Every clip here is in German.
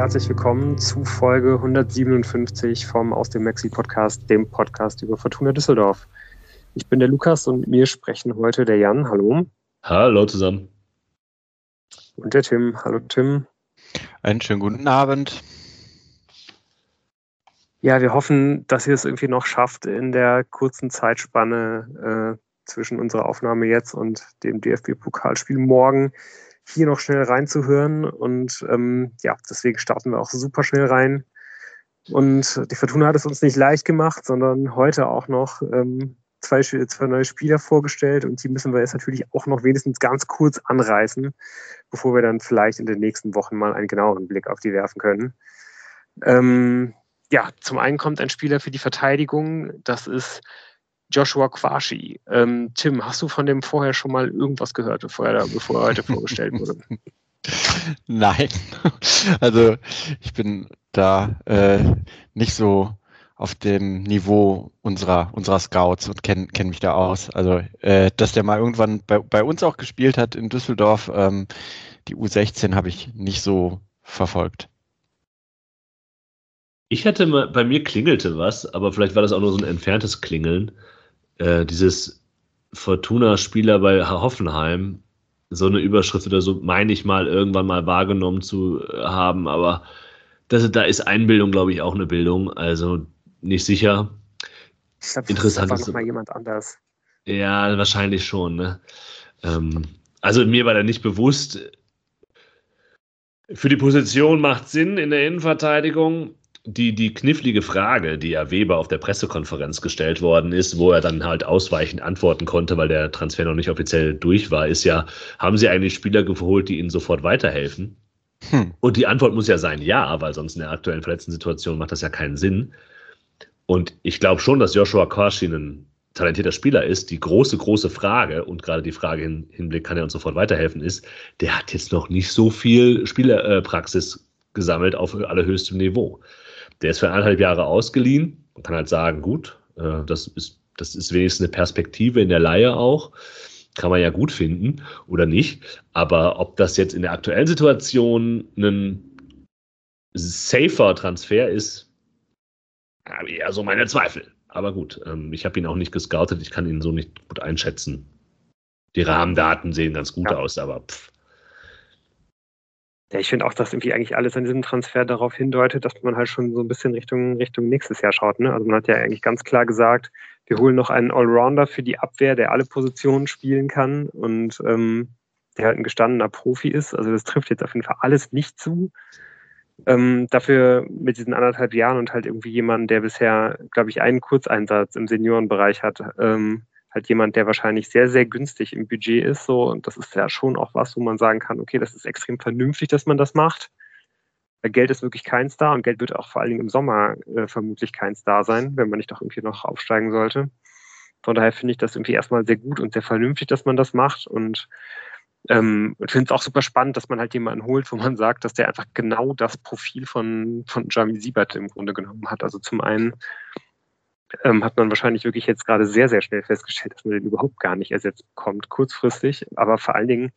herzlich willkommen zu Folge 157 vom Aus dem Maxi Podcast, dem Podcast über Fortuna Düsseldorf. Ich bin der Lukas und mit mir sprechen heute der Jan. Hallo. Hallo zusammen. Und der Tim. Hallo Tim. Einen schönen guten Abend. Ja, wir hoffen, dass ihr es irgendwie noch schafft, in der kurzen Zeitspanne äh, zwischen unserer Aufnahme jetzt und dem DFB-Pokalspiel morgen hier noch schnell reinzuhören. Und ähm, ja, deswegen starten wir auch super schnell rein. Und die Fortuna hat es uns nicht leicht gemacht, sondern heute auch noch ähm, zwei, zwei neue Spieler vorgestellt. Und die müssen wir jetzt natürlich auch noch wenigstens ganz kurz anreißen, bevor wir dann vielleicht in den nächsten Wochen mal einen genaueren Blick auf die werfen können. Ähm, ja, zum einen kommt ein Spieler für die Verteidigung. Das ist Joshua Quashi. Ähm, Tim, hast du von dem vorher schon mal irgendwas gehört, bevor er, bevor er heute vorgestellt wurde? Nein. Also ich bin da äh, nicht so auf dem Niveau unserer, unserer Scouts und kenne kenn mich da aus. Also, äh, dass der mal irgendwann bei, bei uns auch gespielt hat in Düsseldorf, ähm, die U16 habe ich nicht so verfolgt. Ich hatte mal, bei mir klingelte was, aber vielleicht war das auch nur so ein entferntes Klingeln. Äh, dieses Fortuna-Spieler bei Hoffenheim, so eine Überschrift oder so, meine ich mal irgendwann mal wahrgenommen zu äh, haben, aber das, da ist Einbildung, glaube ich, auch eine Bildung, also nicht sicher. Ich glaube, Interessant ist mal jemand anders. Ja, wahrscheinlich schon. Ne? Ähm, also mir war da nicht bewusst, für die Position macht Sinn in der Innenverteidigung die, die knifflige Frage, die ja Weber auf der Pressekonferenz gestellt worden ist, wo er dann halt ausweichend antworten konnte, weil der Transfer noch nicht offiziell durch war, ist ja, haben Sie eigentlich Spieler geholt, die Ihnen sofort weiterhelfen? Hm. Und die Antwort muss ja sein, ja, weil sonst in der aktuellen verletzten Situation macht das ja keinen Sinn. Und ich glaube schon, dass Joshua Korshi ein talentierter Spieler ist. Die große, große Frage und gerade die Frage im Hinblick, kann er uns sofort weiterhelfen, ist, der hat jetzt noch nicht so viel Spielerpraxis gesammelt auf allerhöchstem Niveau. Der ist für eineinhalb Jahre ausgeliehen. Man kann halt sagen, gut, äh, das, ist, das ist wenigstens eine Perspektive in der Laie auch. Kann man ja gut finden oder nicht. Aber ob das jetzt in der aktuellen Situation ein safer Transfer ist, habe ich eher so meine Zweifel. Aber gut, ähm, ich habe ihn auch nicht gescoutet. Ich kann ihn so nicht gut einschätzen. Die Rahmendaten sehen ganz gut ja. aus, aber pff. Ja, ich finde auch, dass irgendwie eigentlich alles an diesem Transfer darauf hindeutet, dass man halt schon so ein bisschen Richtung, Richtung nächstes Jahr schaut. Ne? Also man hat ja eigentlich ganz klar gesagt, wir holen noch einen Allrounder für die Abwehr, der alle Positionen spielen kann und ähm, der halt ein gestandener Profi ist. Also das trifft jetzt auf jeden Fall alles nicht zu. Ähm, dafür mit diesen anderthalb Jahren und halt irgendwie jemanden, der bisher, glaube ich, einen Kurzeinsatz im Seniorenbereich hat, ähm, halt jemand, der wahrscheinlich sehr, sehr günstig im Budget ist. So, und das ist ja schon auch was, wo man sagen kann, okay, das ist extrem vernünftig, dass man das macht. Geld ist wirklich kein Star und Geld wird auch vor allen Dingen im Sommer äh, vermutlich kein Star sein, wenn man nicht doch irgendwie noch aufsteigen sollte. Von daher finde ich das irgendwie erstmal sehr gut und sehr vernünftig, dass man das macht. Und ähm, finde es auch super spannend, dass man halt jemanden holt, wo man sagt, dass der einfach genau das Profil von, von Jamie Siebert im Grunde genommen hat. Also zum einen ähm, hat man wahrscheinlich wirklich jetzt gerade sehr, sehr schnell festgestellt, dass man den überhaupt gar nicht ersetzt bekommt, kurzfristig. Aber vor allen Dingen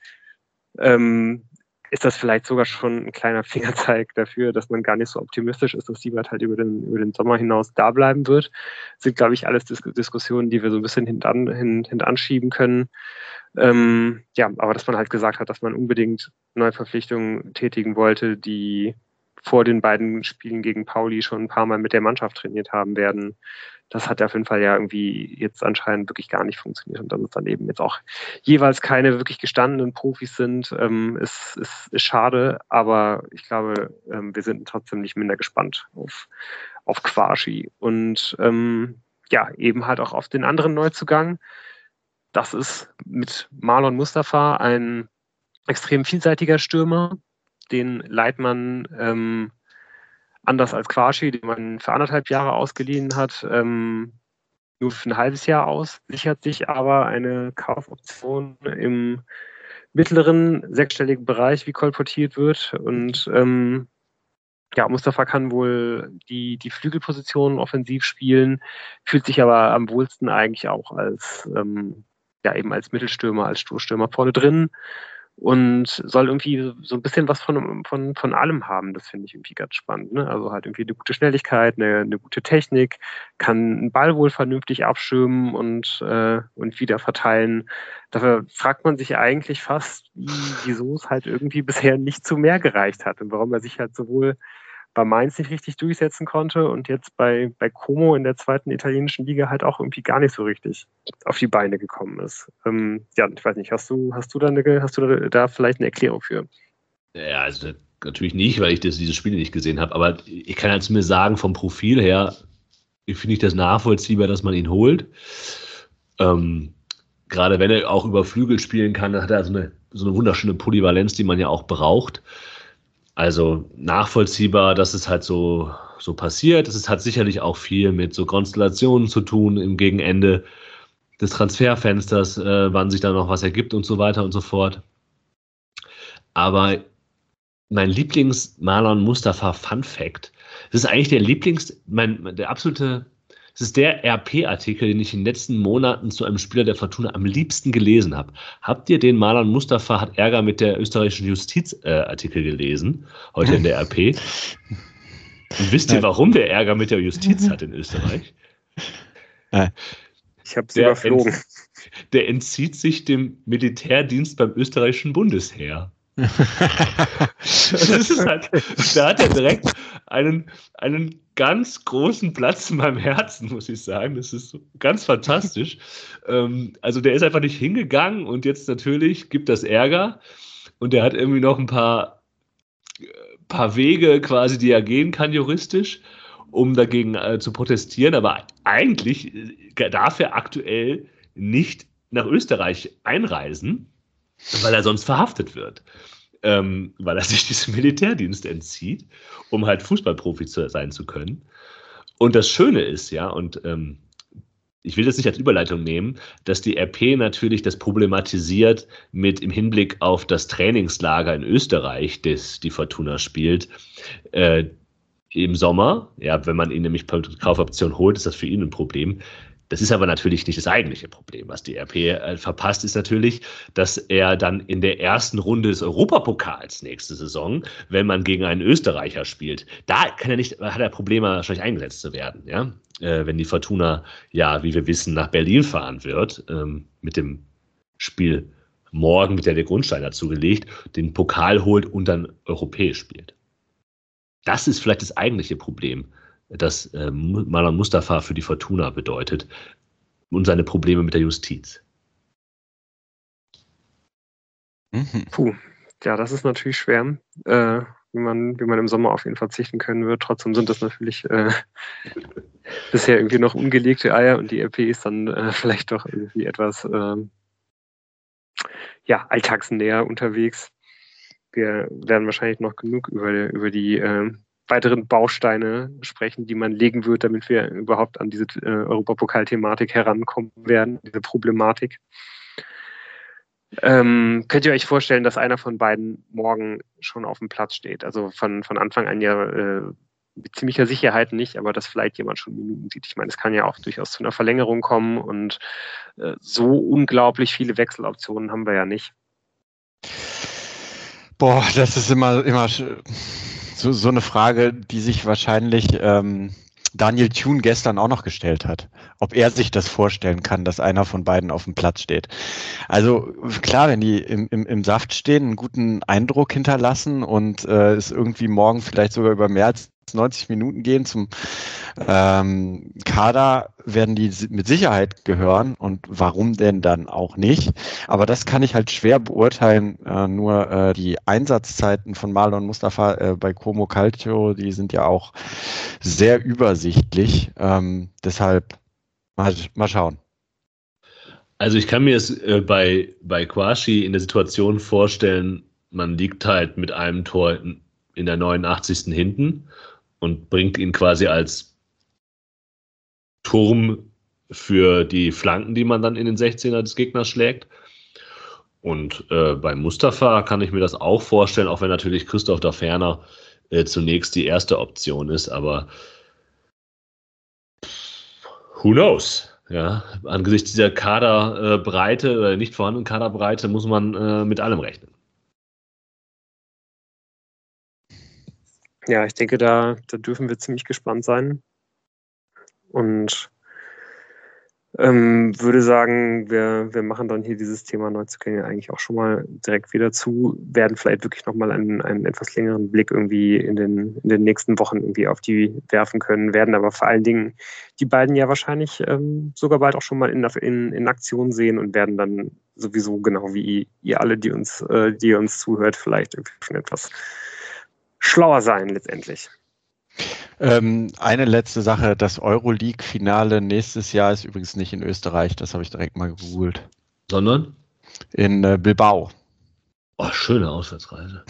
ähm, ist das vielleicht sogar schon ein kleiner Fingerzeig dafür, dass man gar nicht so optimistisch ist, dass Siebert halt über den, über den Sommer hinaus da bleiben wird. Das sind, glaube ich, alles Dis Diskussionen, die wir so ein bisschen hintan, hin, hintanschieben können. Ähm, ja, aber dass man halt gesagt hat, dass man unbedingt Neuverpflichtungen tätigen wollte, die vor den beiden Spielen gegen Pauli schon ein paar Mal mit der Mannschaft trainiert haben werden das hat auf jeden Fall ja irgendwie jetzt anscheinend wirklich gar nicht funktioniert. Und dass es dann eben jetzt auch jeweils keine wirklich gestandenen Profis sind, ähm, ist, ist, ist schade. Aber ich glaube, ähm, wir sind trotzdem nicht minder gespannt auf, auf Quashi. Und ähm, ja, eben halt auch auf den anderen Neuzugang. Das ist mit Marlon Mustafa ein extrem vielseitiger Stürmer, den Leitmann ähm, anders als Quashi, den man für anderthalb Jahre ausgeliehen hat, ähm, nur für ein halbes Jahr aus, sichert sich aber eine Kaufoption im mittleren sechsstelligen Bereich, wie kolportiert wird. Und ähm, ja, Mustafa kann wohl die, die Flügelposition offensiv spielen, fühlt sich aber am wohlsten eigentlich auch als, ähm, ja, eben als Mittelstürmer, als Stoßstürmer vorne drin und soll irgendwie so ein bisschen was von, von, von allem haben. Das finde ich irgendwie ganz spannend. Ne? Also halt irgendwie eine gute Schnelligkeit, eine, eine gute Technik, kann einen Ball wohl vernünftig abschirmen und, äh, und wieder verteilen. Dafür fragt man sich eigentlich fast, wieso es halt irgendwie bisher nicht zu mehr gereicht hat und warum er sich halt sowohl bei Mainz nicht richtig durchsetzen konnte und jetzt bei, bei Como in der zweiten italienischen Liga halt auch irgendwie gar nicht so richtig auf die Beine gekommen ist. Ähm, ja, ich weiß nicht, hast du, hast du da eine, hast du da, vielleicht eine Erklärung für? Ja, also natürlich nicht, weil ich das, diese Spiele nicht gesehen habe, aber ich kann jetzt mir sagen, vom Profil her finde ich das nachvollziehbar, dass man ihn holt. Ähm, gerade wenn er auch über Flügel spielen kann, hat er so eine, so eine wunderschöne Polyvalenz, die man ja auch braucht. Also nachvollziehbar, dass es halt so, so passiert. Es hat sicherlich auch viel mit so Konstellationen zu tun im Gegenende des Transferfensters, äh, wann sich da noch was ergibt und so weiter und so fort. Aber mein Lieblings-Marlon Mustafa Fun Fact, das ist eigentlich der Lieblings, mein, der absolute es ist der RP-Artikel, den ich in den letzten Monaten zu einem Spieler der Fortuna am liebsten gelesen habe. Habt ihr den Marlon Mustafa hat Ärger mit der österreichischen Justiz-Artikel äh, gelesen, heute in der RP? Und wisst ihr, warum der Ärger mit der Justiz hat in Österreich? Ich habe es überflogen. Ent, der entzieht sich dem Militärdienst beim österreichischen Bundesheer. Das ist halt, da hat er direkt einen, einen ganz großen Platz in meinem Herzen, muss ich sagen. Das ist ganz fantastisch. ähm, also der ist einfach nicht hingegangen und jetzt natürlich gibt das Ärger und der hat irgendwie noch ein paar, äh, paar Wege quasi, die er gehen kann juristisch, um dagegen äh, zu protestieren. Aber eigentlich äh, darf er aktuell nicht nach Österreich einreisen, weil er sonst verhaftet wird ähm, weil er sich diesem Militärdienst entzieht, um halt Fußballprofi zu, sein zu können. Und das Schöne ist, ja, und ähm, ich will das nicht als Überleitung nehmen, dass die RP natürlich das problematisiert mit im Hinblick auf das Trainingslager in Österreich, das die Fortuna spielt. Äh, Im Sommer, ja, wenn man ihn nämlich per Kaufoption holt, ist das für ihn ein Problem. Das ist aber natürlich nicht das eigentliche Problem. Was die RP äh, verpasst, ist natürlich, dass er dann in der ersten Runde des Europapokals nächste Saison, wenn man gegen einen Österreicher spielt, da kann er nicht, hat er Probleme, wahrscheinlich eingesetzt zu werden. Ja? Äh, wenn die Fortuna, ja, wie wir wissen, nach Berlin fahren wird, ähm, mit dem Spiel morgen, mit der der Grundstein dazu gelegt, den Pokal holt und dann europäisch spielt. Das ist vielleicht das eigentliche Problem das äh, Malan Mustafa für die Fortuna bedeutet und seine Probleme mit der Justiz. Mhm. Puh, ja, das ist natürlich schwer, äh, wie, man, wie man im Sommer auf ihn verzichten können wird. Trotzdem sind das natürlich äh, bisher irgendwie noch ungelegte Eier und die RP ist dann äh, vielleicht doch irgendwie etwas ähm, ja, alltagsnäher unterwegs. Wir werden wahrscheinlich noch genug über, über die äh, weiteren Bausteine sprechen, die man legen wird, damit wir überhaupt an diese äh, Europapokal-Thematik herankommen werden, diese Problematik. Ähm, könnt ihr euch vorstellen, dass einer von beiden morgen schon auf dem Platz steht? Also von, von Anfang an ja äh, mit ziemlicher Sicherheit nicht, aber dass vielleicht jemand schon Minuten sieht. Ich meine, es kann ja auch durchaus zu einer Verlängerung kommen und äh, so unglaublich viele Wechseloptionen haben wir ja nicht. Boah, das ist immer, immer so, so eine Frage, die sich wahrscheinlich ähm, Daniel Thune gestern auch noch gestellt hat, ob er sich das vorstellen kann, dass einer von beiden auf dem Platz steht. Also klar, wenn die im, im, im Saft stehen, einen guten Eindruck hinterlassen und äh, es irgendwie morgen vielleicht sogar über mehr als 90 Minuten gehen zum ähm, Kader, werden die mit Sicherheit gehören und warum denn dann auch nicht. Aber das kann ich halt schwer beurteilen. Äh, nur äh, die Einsatzzeiten von Marlon Mustafa äh, bei Como Calcio, die sind ja auch sehr übersichtlich. Ähm, deshalb mal, mal schauen. Also ich kann mir es äh, bei, bei Quashi in der Situation vorstellen, man liegt halt mit einem Tor in, in der 89. hinten und bringt ihn quasi als Turm für die Flanken, die man dann in den 16er des Gegners schlägt. Und äh, bei Mustafa kann ich mir das auch vorstellen, auch wenn natürlich Christoph da Ferner äh, zunächst die erste Option ist, aber who knows? Ja, angesichts dieser Kaderbreite oder nicht vorhandenen Kaderbreite muss man äh, mit allem rechnen. Ja, ich denke, da, da dürfen wir ziemlich gespannt sein. Und ähm, würde sagen, wir, wir machen dann hier dieses Thema Neuzugänge eigentlich auch schon mal direkt wieder zu, werden vielleicht wirklich nochmal einen, einen etwas längeren Blick irgendwie in den, in den nächsten Wochen irgendwie auf die werfen können, werden aber vor allen Dingen die beiden ja wahrscheinlich ähm, sogar bald auch schon mal in, in, in Aktion sehen und werden dann sowieso genau wie ihr alle, die uns, äh, die uns zuhört, vielleicht irgendwie schon etwas schlauer sein letztendlich. Ähm, eine letzte Sache, das Euroleague-Finale nächstes Jahr ist übrigens nicht in Österreich, das habe ich direkt mal gegoogelt. Sondern? In äh, Bilbao. Oh, schöne Auswärtsreise.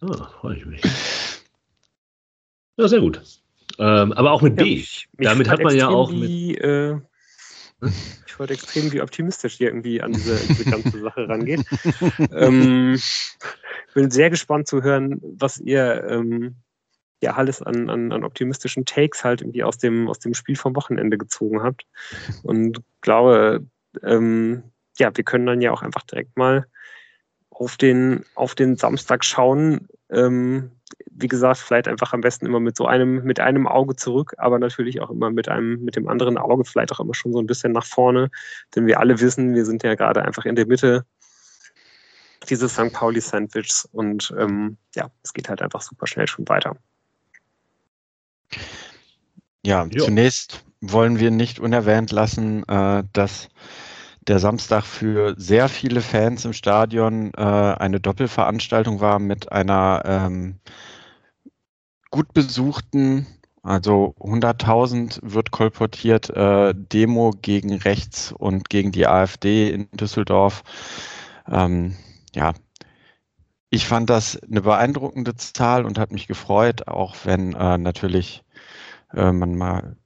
oh, freue ich mich. Ja, sehr gut. Ähm, aber auch mit B. Ja, mich, mich Damit hat man ja auch mit. Wie, äh, ich wollte extrem, wie optimistisch hier irgendwie an diese, diese ganze Sache rangeht. ähm, bin sehr gespannt zu hören, was ihr ähm, ja alles an, an, an optimistischen Takes halt irgendwie aus dem, aus dem Spiel vom Wochenende gezogen habt. Und glaube, ähm, ja, wir können dann ja auch einfach direkt mal auf den, auf den Samstag schauen. Ähm, wie gesagt, vielleicht einfach am besten immer mit so einem, mit einem Auge zurück, aber natürlich auch immer mit einem, mit dem anderen Auge vielleicht auch immer schon so ein bisschen nach vorne. Denn wir alle wissen, wir sind ja gerade einfach in der Mitte dieses St. Pauli-Sandwichs und ähm, ja, es geht halt einfach super schnell schon weiter. Ja, jo. zunächst wollen wir nicht unerwähnt lassen, äh, dass der Samstag für sehr viele Fans im Stadion äh, eine Doppelveranstaltung war mit einer ähm, gut besuchten, also 100.000 wird kolportiert, äh, Demo gegen rechts und gegen die AfD in Düsseldorf. Ähm, ja, ich fand das eine beeindruckende Zahl und hat mich gefreut, auch wenn äh, natürlich äh, man mal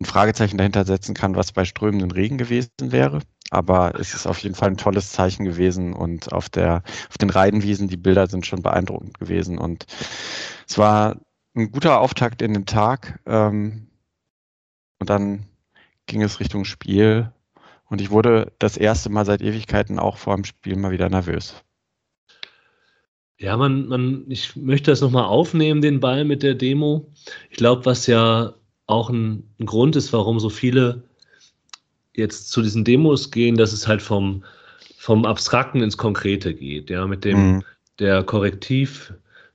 ein Fragezeichen dahinter setzen kann, was bei strömenden Regen gewesen wäre. Aber es ist auf jeden Fall ein tolles Zeichen gewesen und auf der, auf den Reidenwiesen, die Bilder sind schon beeindruckend gewesen und es war ein guter Auftakt in den Tag. Ähm, und dann ging es Richtung Spiel und ich wurde das erste Mal seit Ewigkeiten auch vor dem Spiel mal wieder nervös. Ja, man, man, ich möchte das nochmal aufnehmen, den Ball mit der Demo. Ich glaube, was ja auch ein, ein, Grund ist, warum so viele jetzt zu diesen Demos gehen, dass es halt vom, vom Abstrakten ins Konkrete geht, ja, mit dem mhm. der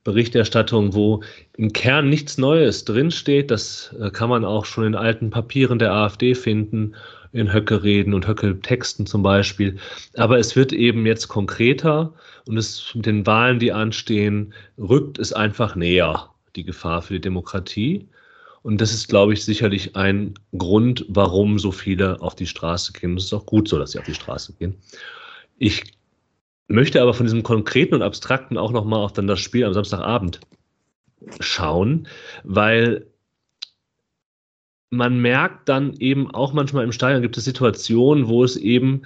Korrektivberichterstattung, wo im Kern nichts Neues drinsteht. Das äh, kann man auch schon in alten Papieren der AfD finden in Höcke-Reden und Höcke-Texten zum Beispiel. Aber es wird eben jetzt konkreter und es mit den Wahlen, die anstehen, rückt es einfach näher, die Gefahr für die Demokratie. Und das ist, glaube ich, sicherlich ein Grund, warum so viele auf die Straße gehen. Es ist auch gut so, dass sie auf die Straße gehen. Ich möchte aber von diesem Konkreten und Abstrakten auch nochmal auf dann das Spiel am Samstagabend schauen, weil man merkt dann eben auch manchmal im Stadion gibt es Situationen, wo es eben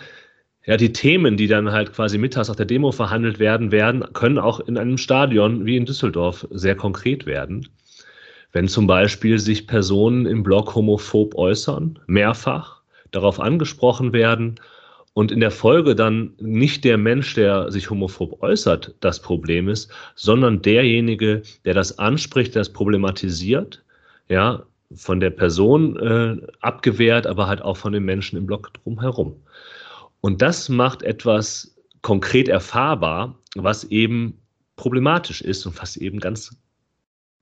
ja, die Themen, die dann halt quasi mittags auf der Demo verhandelt werden, werden, können auch in einem Stadion wie in Düsseldorf sehr konkret werden. Wenn zum Beispiel sich Personen im Blog homophob äußern, mehrfach darauf angesprochen werden und in der Folge dann nicht der Mensch, der sich homophob äußert, das Problem ist, sondern derjenige, der das anspricht, das problematisiert, ja, von der Person äh, abgewehrt, aber halt auch von den Menschen im Block drumherum. Und das macht etwas konkret erfahrbar, was eben problematisch ist und was eben ganz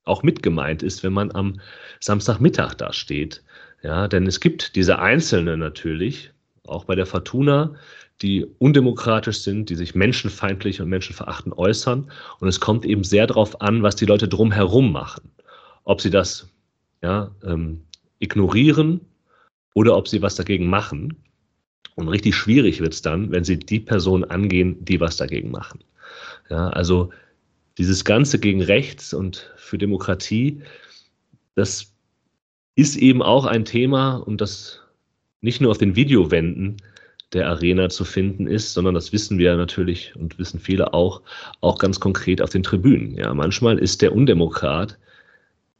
auch mitgemeint ist, wenn man am Samstagmittag da steht. Ja, denn es gibt diese Einzelnen natürlich, auch bei der Fortuna, die undemokratisch sind, die sich menschenfeindlich und menschenverachtend äußern. Und es kommt eben sehr darauf an, was die Leute drumherum machen. Ob sie das ja, ähm, ignorieren oder ob sie was dagegen machen. Und richtig schwierig wird es dann, wenn sie die Personen angehen, die was dagegen machen. Ja, also dieses Ganze gegen Rechts und für Demokratie, das ist eben auch ein Thema und das nicht nur auf den Videowänden der Arena zu finden ist, sondern das wissen wir natürlich und wissen viele auch, auch ganz konkret auf den Tribünen. Ja, manchmal ist der Undemokrat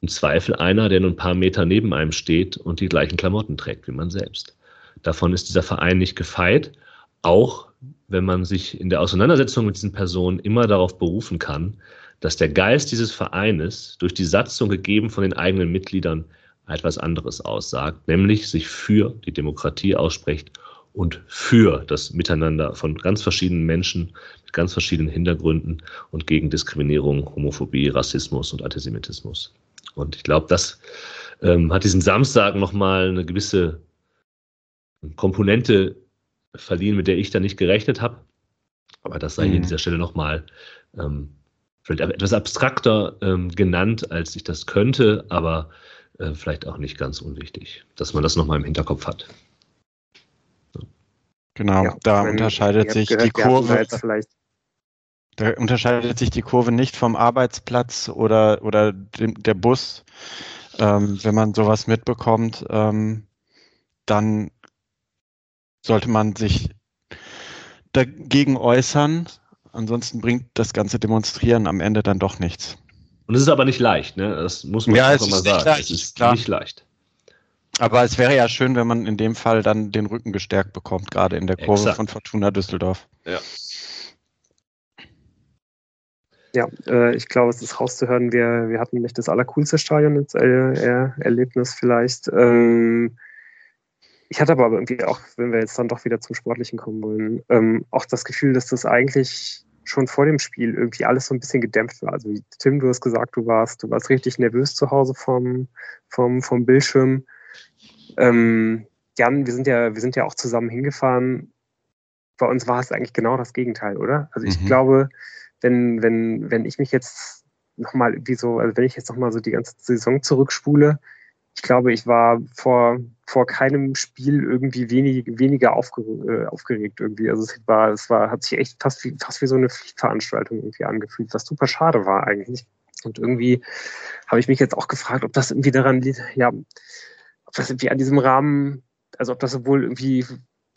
im Zweifel einer, der nur ein paar Meter neben einem steht und die gleichen Klamotten trägt wie man selbst. Davon ist dieser Verein nicht gefeit, auch wenn man sich in der Auseinandersetzung mit diesen Personen immer darauf berufen kann, dass der Geist dieses Vereines durch die Satzung gegeben von den eigenen Mitgliedern etwas anderes aussagt, nämlich sich für die Demokratie ausspricht und für das Miteinander von ganz verschiedenen Menschen mit ganz verschiedenen Hintergründen und gegen Diskriminierung, Homophobie, Rassismus und Antisemitismus. Und ich glaube, das ähm, hat diesen Samstag nochmal eine gewisse Komponente verliehen, mit der ich da nicht gerechnet habe. Aber das sei mhm. hier an dieser Stelle nochmal ähm, vielleicht etwas abstrakter ähm, genannt, als ich das könnte, aber äh, vielleicht auch nicht ganz unwichtig, dass man das nochmal im Hinterkopf hat. Genau, ja, da unterscheidet sich gehört, die Kurve. Da unterscheidet sich die Kurve nicht vom Arbeitsplatz oder, oder dem, der Bus. Ähm, wenn man sowas mitbekommt, ähm, dann sollte man sich dagegen äußern. Ansonsten bringt das ganze Demonstrieren am Ende dann doch nichts. Und es ist aber nicht leicht, ne? Das muss man ja, auch mal sagen. Leicht, es ist klar. nicht leicht. Aber es wäre ja schön, wenn man in dem Fall dann den Rücken gestärkt bekommt, gerade in der Kurve Exakt. von Fortuna Düsseldorf. Ja. Ja, äh, ich glaube, es ist rauszuhören, wir, wir hatten nicht das allercoolste Stadion äh, Erlebnis vielleicht. Ähm, ich hatte aber irgendwie auch, wenn wir jetzt dann doch wieder zum Sportlichen kommen wollen, ähm, auch das Gefühl, dass das eigentlich schon vor dem Spiel irgendwie alles so ein bisschen gedämpft war. Also Tim, du hast gesagt, du warst, du warst richtig nervös zu Hause vom, vom, vom Bildschirm. Ähm, Jan, wir sind ja, wir sind ja auch zusammen hingefahren. Bei uns war es eigentlich genau das Gegenteil, oder? Also ich mhm. glaube, wenn, wenn, wenn ich mich jetzt nochmal irgendwie so, also wenn ich jetzt nochmal so die ganze Saison zurückspule, ich glaube, ich war vor, vor keinem Spiel irgendwie wenig, weniger aufge, äh, aufgeregt irgendwie. Also es war, es war, hat sich echt fast wie, fast wie so eine Pflichtveranstaltung irgendwie angefühlt, was super schade war eigentlich. Und irgendwie habe ich mich jetzt auch gefragt, ob das irgendwie daran liegt, ja, ob das irgendwie an diesem Rahmen, also ob das wohl irgendwie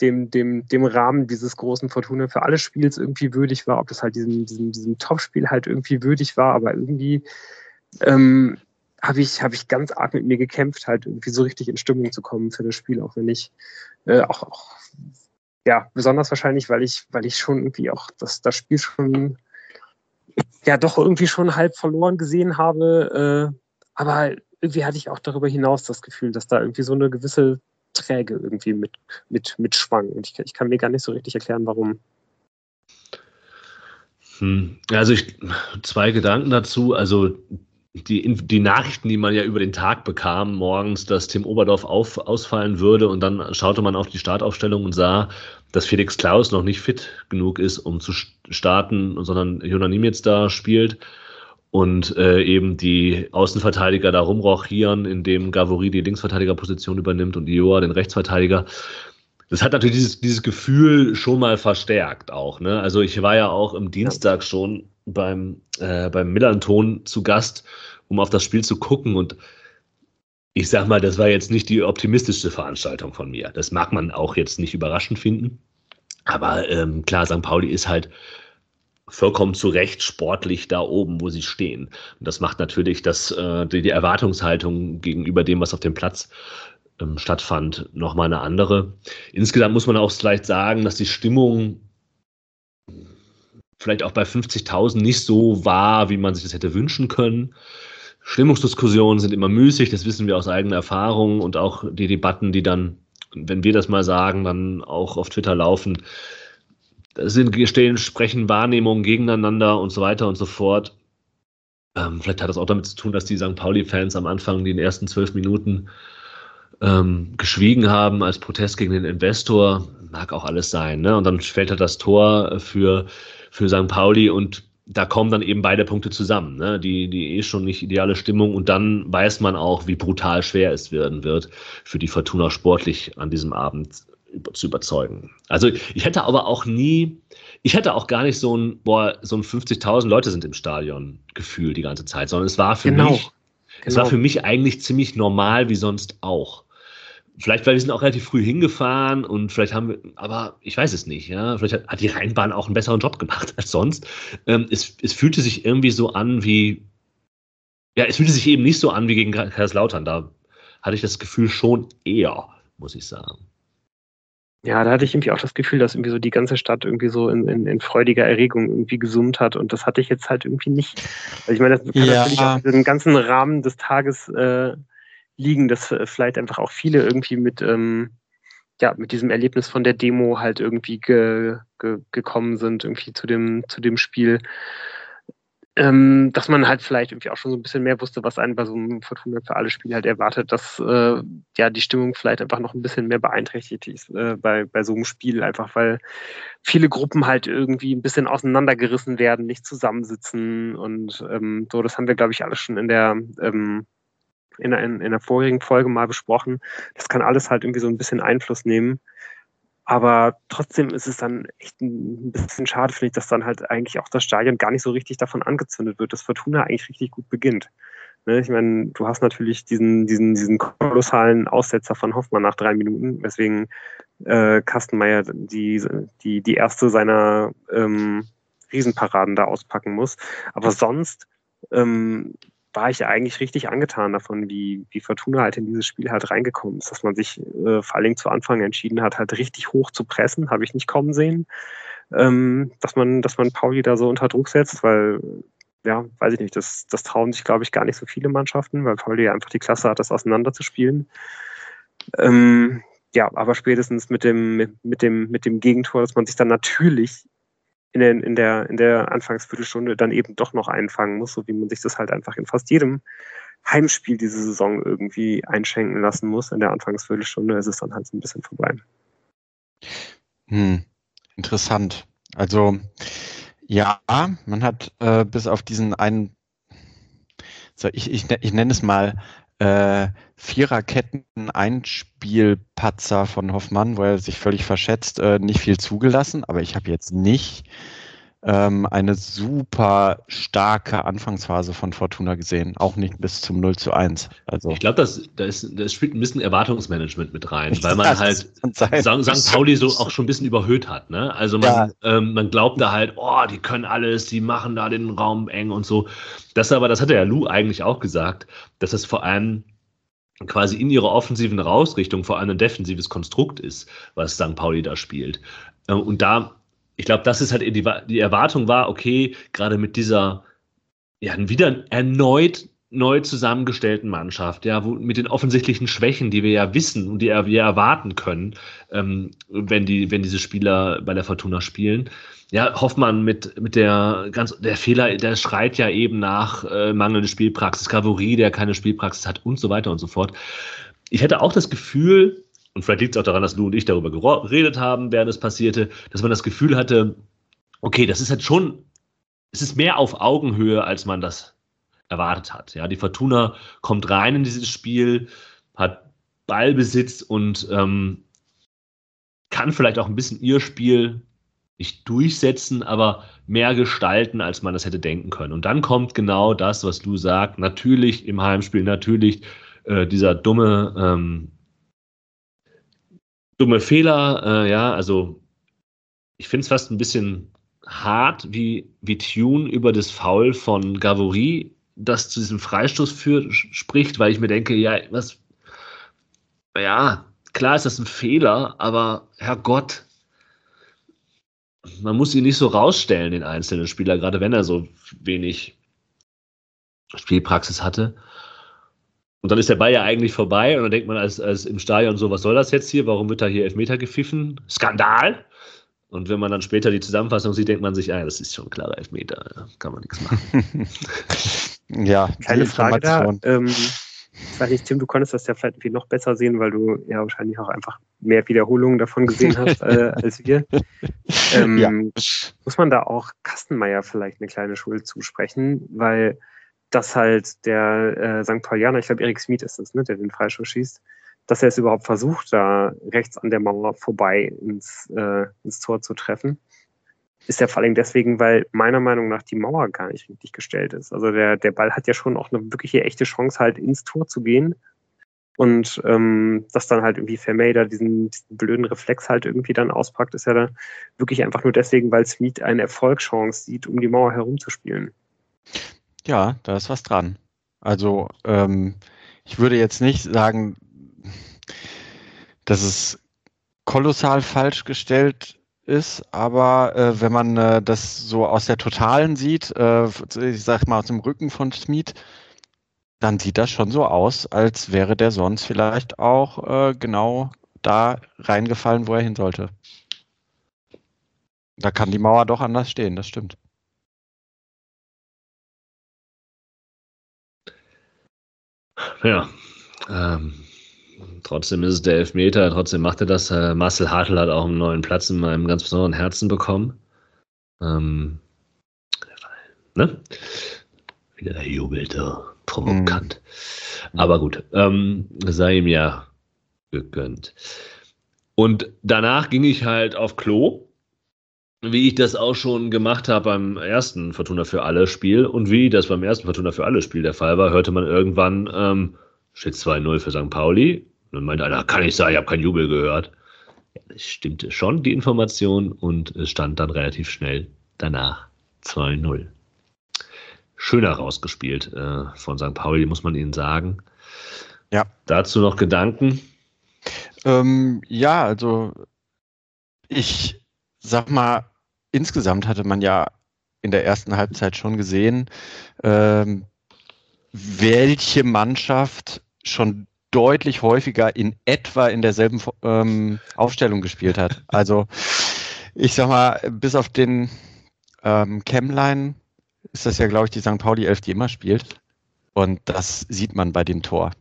dem, dem, dem Rahmen dieses großen Fortuna für alle Spiels irgendwie würdig war, ob das halt diesem, diesem, diesem Topspiel halt irgendwie würdig war, aber irgendwie ähm, habe ich, hab ich ganz arg mit mir gekämpft, halt irgendwie so richtig in Stimmung zu kommen für das Spiel, auch wenn ich äh, auch, auch, ja, besonders wahrscheinlich, weil ich, weil ich schon irgendwie auch das, das Spiel schon ja doch irgendwie schon halb verloren gesehen habe. Äh, aber irgendwie hatte ich auch darüber hinaus das Gefühl, dass da irgendwie so eine gewisse Träge irgendwie mit, mit, mitschwang. Und ich, ich kann mir gar nicht so richtig erklären, warum. Hm. Also ich zwei Gedanken dazu. Also die, die Nachrichten, die man ja über den Tag bekam, morgens, dass Tim Oberdorf auf, ausfallen würde und dann schaute man auf die Startaufstellung und sah, dass Felix Klaus noch nicht fit genug ist, um zu starten, sondern Jonanim jetzt da spielt und äh, eben die Außenverteidiger da rumrochieren, indem Gavori die Linksverteidigerposition übernimmt und Ioa den Rechtsverteidiger. Das hat natürlich dieses, dieses Gefühl schon mal verstärkt auch. Ne? Also ich war ja auch im Dienstag schon beim, äh, beim Millanton zu Gast, um auf das Spiel zu gucken. Und ich sag mal, das war jetzt nicht die optimistischste Veranstaltung von mir. Das mag man auch jetzt nicht überraschend finden. Aber ähm, klar, St. Pauli ist halt vollkommen zu Recht sportlich da oben, wo sie stehen. Und das macht natürlich das, äh, die, die Erwartungshaltung gegenüber dem, was auf dem Platz ähm, stattfand, nochmal eine andere. Insgesamt muss man auch vielleicht sagen, dass die Stimmung vielleicht auch bei 50.000 nicht so war, wie man sich das hätte wünschen können. Stimmungsdiskussionen sind immer müßig, das wissen wir aus eigener Erfahrung und auch die Debatten, die dann, wenn wir das mal sagen, dann auch auf Twitter laufen, sind stehen, sprechen Wahrnehmungen gegeneinander und so weiter und so fort. Ähm, vielleicht hat das auch damit zu tun, dass die St. Pauli-Fans am Anfang die ersten zwölf Minuten ähm, geschwiegen haben als Protest gegen den Investor. Mag auch alles sein. Ne? Und dann fällt halt das Tor für für St. Pauli und da kommen dann eben beide Punkte zusammen. Ne? Die, die eh schon nicht ideale Stimmung und dann weiß man auch, wie brutal schwer es werden wird, für die Fortuna sportlich an diesem Abend zu überzeugen. Also ich hätte aber auch nie, ich hätte auch gar nicht so ein, boah, so ein 50.000 Leute sind im Stadion Gefühl die ganze Zeit, sondern es war für genau. mich, genau. es war für mich eigentlich ziemlich normal wie sonst auch. Vielleicht, weil wir sind auch relativ früh hingefahren und vielleicht haben wir, aber ich weiß es nicht, ja. Vielleicht hat, hat die Rheinbahn auch einen besseren Job gemacht als sonst. Ähm, es, es fühlte sich irgendwie so an wie, ja, es fühlte sich eben nicht so an wie gegen Kaiserslautern. Da hatte ich das Gefühl schon eher, muss ich sagen. Ja, da hatte ich irgendwie auch das Gefühl, dass irgendwie so die ganze Stadt irgendwie so in, in, in freudiger Erregung irgendwie gesummt hat und das hatte ich jetzt halt irgendwie nicht. Also ich meine, das kann ja. natürlich auch den ganzen Rahmen des Tages äh, liegen, dass vielleicht einfach auch viele irgendwie mit, ähm, ja, mit diesem Erlebnis von der Demo halt irgendwie ge, ge, gekommen sind, irgendwie zu dem, zu dem Spiel. Ähm, dass man halt vielleicht irgendwie auch schon so ein bisschen mehr wusste, was einen bei so einem Fortuna für alle Spiel halt erwartet, dass äh, ja die Stimmung vielleicht einfach noch ein bisschen mehr beeinträchtigt ist äh, bei, bei so einem Spiel, einfach weil viele Gruppen halt irgendwie ein bisschen auseinandergerissen werden, nicht zusammensitzen und ähm, so, das haben wir, glaube ich, alles schon in der ähm, in, in, in der vorigen Folge mal besprochen. Das kann alles halt irgendwie so ein bisschen Einfluss nehmen. Aber trotzdem ist es dann echt ein bisschen schade, finde ich, dass dann halt eigentlich auch das Stadion gar nicht so richtig davon angezündet wird, dass Fortuna eigentlich richtig gut beginnt. Ne, ich meine, du hast natürlich diesen, diesen, diesen kolossalen Aussetzer von Hoffmann nach drei Minuten, weswegen äh, Kastenmeier die, die, die erste seiner ähm, Riesenparaden da auspacken muss. Aber sonst ähm, war ich eigentlich richtig angetan davon, wie, wie Fortuna halt in dieses Spiel halt reingekommen ist, dass man sich äh, vor allen Dingen zu Anfang entschieden hat, halt richtig hoch zu pressen, habe ich nicht kommen sehen, ähm, dass man, dass man Pauli da so unter Druck setzt, weil ja, weiß ich nicht, das, das trauen sich, glaube ich, gar nicht so viele Mannschaften, weil Pauli einfach die Klasse hat, das auseinanderzuspielen. Ähm, ja, aber spätestens mit dem, mit dem, mit dem Gegentor, dass man sich dann natürlich in der, in der, in der Anfangsviertelstunde dann eben doch noch einfangen muss, so wie man sich das halt einfach in fast jedem Heimspiel diese Saison irgendwie einschenken lassen muss. In der Anfangsviertelstunde ist es dann halt so ein bisschen vorbei. Hm, interessant. Also ja, man hat äh, bis auf diesen einen, so ich, ich, ich nenne es mal äh, Viererketten-Einspielpatzer von Hoffmann, wo er sich völlig verschätzt, äh, nicht viel zugelassen. Aber ich habe jetzt nicht ähm, eine super starke Anfangsphase von Fortuna gesehen. Auch nicht bis zum 0 zu 1. Also ich glaube, das, das, das spielt ein bisschen Erwartungsmanagement mit rein, weil man halt St. Pauli so auch schon ein bisschen überhöht hat. Ne? Also man, ja. ähm, man glaubt da halt, oh, die können alles, die machen da den Raum eng und so. Das aber, das hat der ja Lou eigentlich auch gesagt, dass das vor allem quasi in ihrer offensiven Rausrichtung vor allem ein defensives Konstrukt ist, was St. Pauli da spielt. Äh, und da ich glaube, das ist halt die, die Erwartung war, okay, gerade mit dieser, ja, wieder erneut neu zusammengestellten Mannschaft, ja, wo, mit den offensichtlichen Schwächen, die wir ja wissen und die wir erwarten können, ähm, wenn die, wenn diese Spieler bei der Fortuna spielen. Ja, Hoffmann mit, mit der ganz, der Fehler, der schreit ja eben nach äh, mangelnde Spielpraxis, Gavory, der keine Spielpraxis hat und so weiter und so fort. Ich hätte auch das Gefühl, und vielleicht liegt es auch daran, dass Lou und ich darüber geredet haben, während es passierte, dass man das Gefühl hatte, okay, das ist halt schon, es ist mehr auf Augenhöhe, als man das erwartet hat. Ja, die Fortuna kommt rein in dieses Spiel, hat Ballbesitz und ähm, kann vielleicht auch ein bisschen ihr Spiel nicht durchsetzen, aber mehr gestalten, als man das hätte denken können. Und dann kommt genau das, was Lou sagt. Natürlich im Heimspiel, natürlich äh, dieser dumme ähm, dumme Fehler, äh, ja, also ich finde es fast ein bisschen hart, wie, wie Tune über das Foul von Gavory, das zu diesem Freistoß führt, spricht, weil ich mir denke, ja, was, ja, klar ist das ein Fehler, aber Herrgott, man muss ihn nicht so rausstellen, den einzelnen Spieler, gerade wenn er so wenig Spielpraxis hatte. Und dann ist der Ball ja eigentlich vorbei und dann denkt man als, als im Stadion so, was soll das jetzt hier? Warum wird da hier Elfmeter gepfiffen? Skandal! Und wenn man dann später die Zusammenfassung sieht, denkt man sich, ah, das ist schon ein klarer Elfmeter, ja, kann man nichts machen. ja, keine Frage da. Ähm, ich weiß nicht, Tim, du konntest das ja vielleicht irgendwie noch besser sehen, weil du ja wahrscheinlich auch einfach mehr Wiederholungen davon gesehen hast äh, als wir. Ähm, ja. Muss man da auch Kastenmeier vielleicht eine kleine Schuld zusprechen, weil dass halt der äh, St. Paulianer, ich glaube Erik Smith ist es, ne, der den Freischuss schießt, dass er es überhaupt versucht, da rechts an der Mauer vorbei ins, äh, ins Tor zu treffen, ist ja vor allem deswegen, weil meiner Meinung nach die Mauer gar nicht richtig gestellt ist. Also der, der Ball hat ja schon auch eine wirkliche echte Chance, halt ins Tor zu gehen. Und ähm, dass dann halt irgendwie Vermeida diesen, diesen blöden Reflex halt irgendwie dann auspackt, ist ja da wirklich einfach nur deswegen, weil Smith eine Erfolgschance sieht, um die Mauer herumzuspielen. Ja, da ist was dran. Also ähm, ich würde jetzt nicht sagen, dass es kolossal falsch gestellt ist, aber äh, wenn man äh, das so aus der Totalen sieht, äh, ich sag mal aus dem Rücken von Smith, dann sieht das schon so aus, als wäre der sonst vielleicht auch äh, genau da reingefallen, wo er hin sollte. Da kann die Mauer doch anders stehen, das stimmt. Ja, ähm, trotzdem ist es der Elfmeter, trotzdem macht er das. Äh, Marcel Hartl hat auch einen neuen Platz in meinem ganz besonderen Herzen bekommen. Ähm, ne? Wieder der jubelte, provokant. Mhm. Aber gut, ähm, sei ihm ja gegönnt. Und danach ging ich halt auf Klo, wie ich das auch schon gemacht habe beim ersten Fortuna für alle Spiel und wie das beim ersten Fortuna für alle Spiel der Fall war, hörte man irgendwann, ähm, steht 2-0 für St. Pauli. Und dann meinte einer, kann ich sagen, ich habe keinen Jubel gehört. Ja, das stimmte schon, die Information, und es stand dann relativ schnell danach 2-0. Schöner rausgespielt äh, von St. Pauli, muss man Ihnen sagen. Ja. Dazu noch Gedanken? Ähm, ja, also ich sag mal, insgesamt hatte man ja in der ersten Halbzeit schon gesehen, ähm, welche Mannschaft schon deutlich häufiger in etwa in derselben ähm, Aufstellung gespielt hat. Also ich sag mal, bis auf den ähm, Chemline ist das ja, glaube ich, die St. Pauli 11, die immer spielt. Und das sieht man bei dem Tor.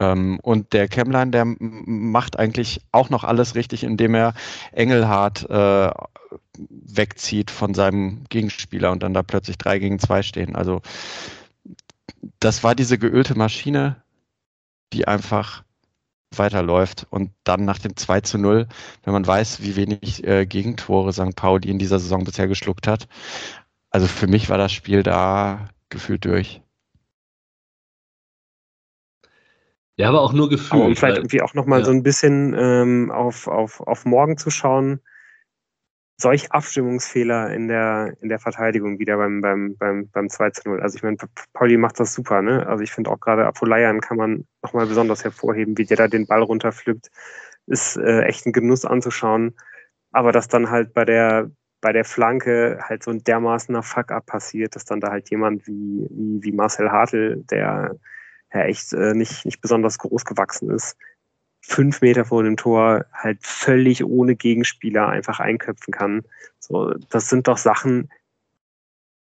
Ähm, und der Chemline, der macht eigentlich auch noch alles richtig, indem er Engelhardt äh, wegzieht von seinem Gegenspieler und dann da plötzlich drei gegen zwei stehen. Also das war diese geölte Maschine, die einfach weiterläuft und dann nach dem 2 zu 0, wenn man weiß, wie wenig äh, Gegentore St. Pauli in dieser Saison bisher geschluckt hat. Also für mich war das Spiel da gefühlt durch. Ja, aber auch nur gefühlt. Aber um vielleicht irgendwie auch nochmal ja. so ein bisschen ähm, auf, auf, auf morgen zu schauen, solch Abstimmungsfehler in der, in der Verteidigung wieder beim, beim, beim, beim 2 zu 0. Also ich meine, Pauli macht das super, ne? Also ich finde auch gerade Apolayan kann man nochmal besonders hervorheben, wie der da den Ball runterpflückt. Ist äh, echt ein Genuss anzuschauen. Aber dass dann halt bei der, bei der Flanke halt so ein dermaßener Fuck-up passiert, dass dann da halt jemand wie, wie, wie Marcel Hartl, der ja echt äh, nicht, nicht besonders groß gewachsen ist, fünf Meter vor dem Tor halt völlig ohne Gegenspieler einfach einköpfen kann. So, das sind doch Sachen,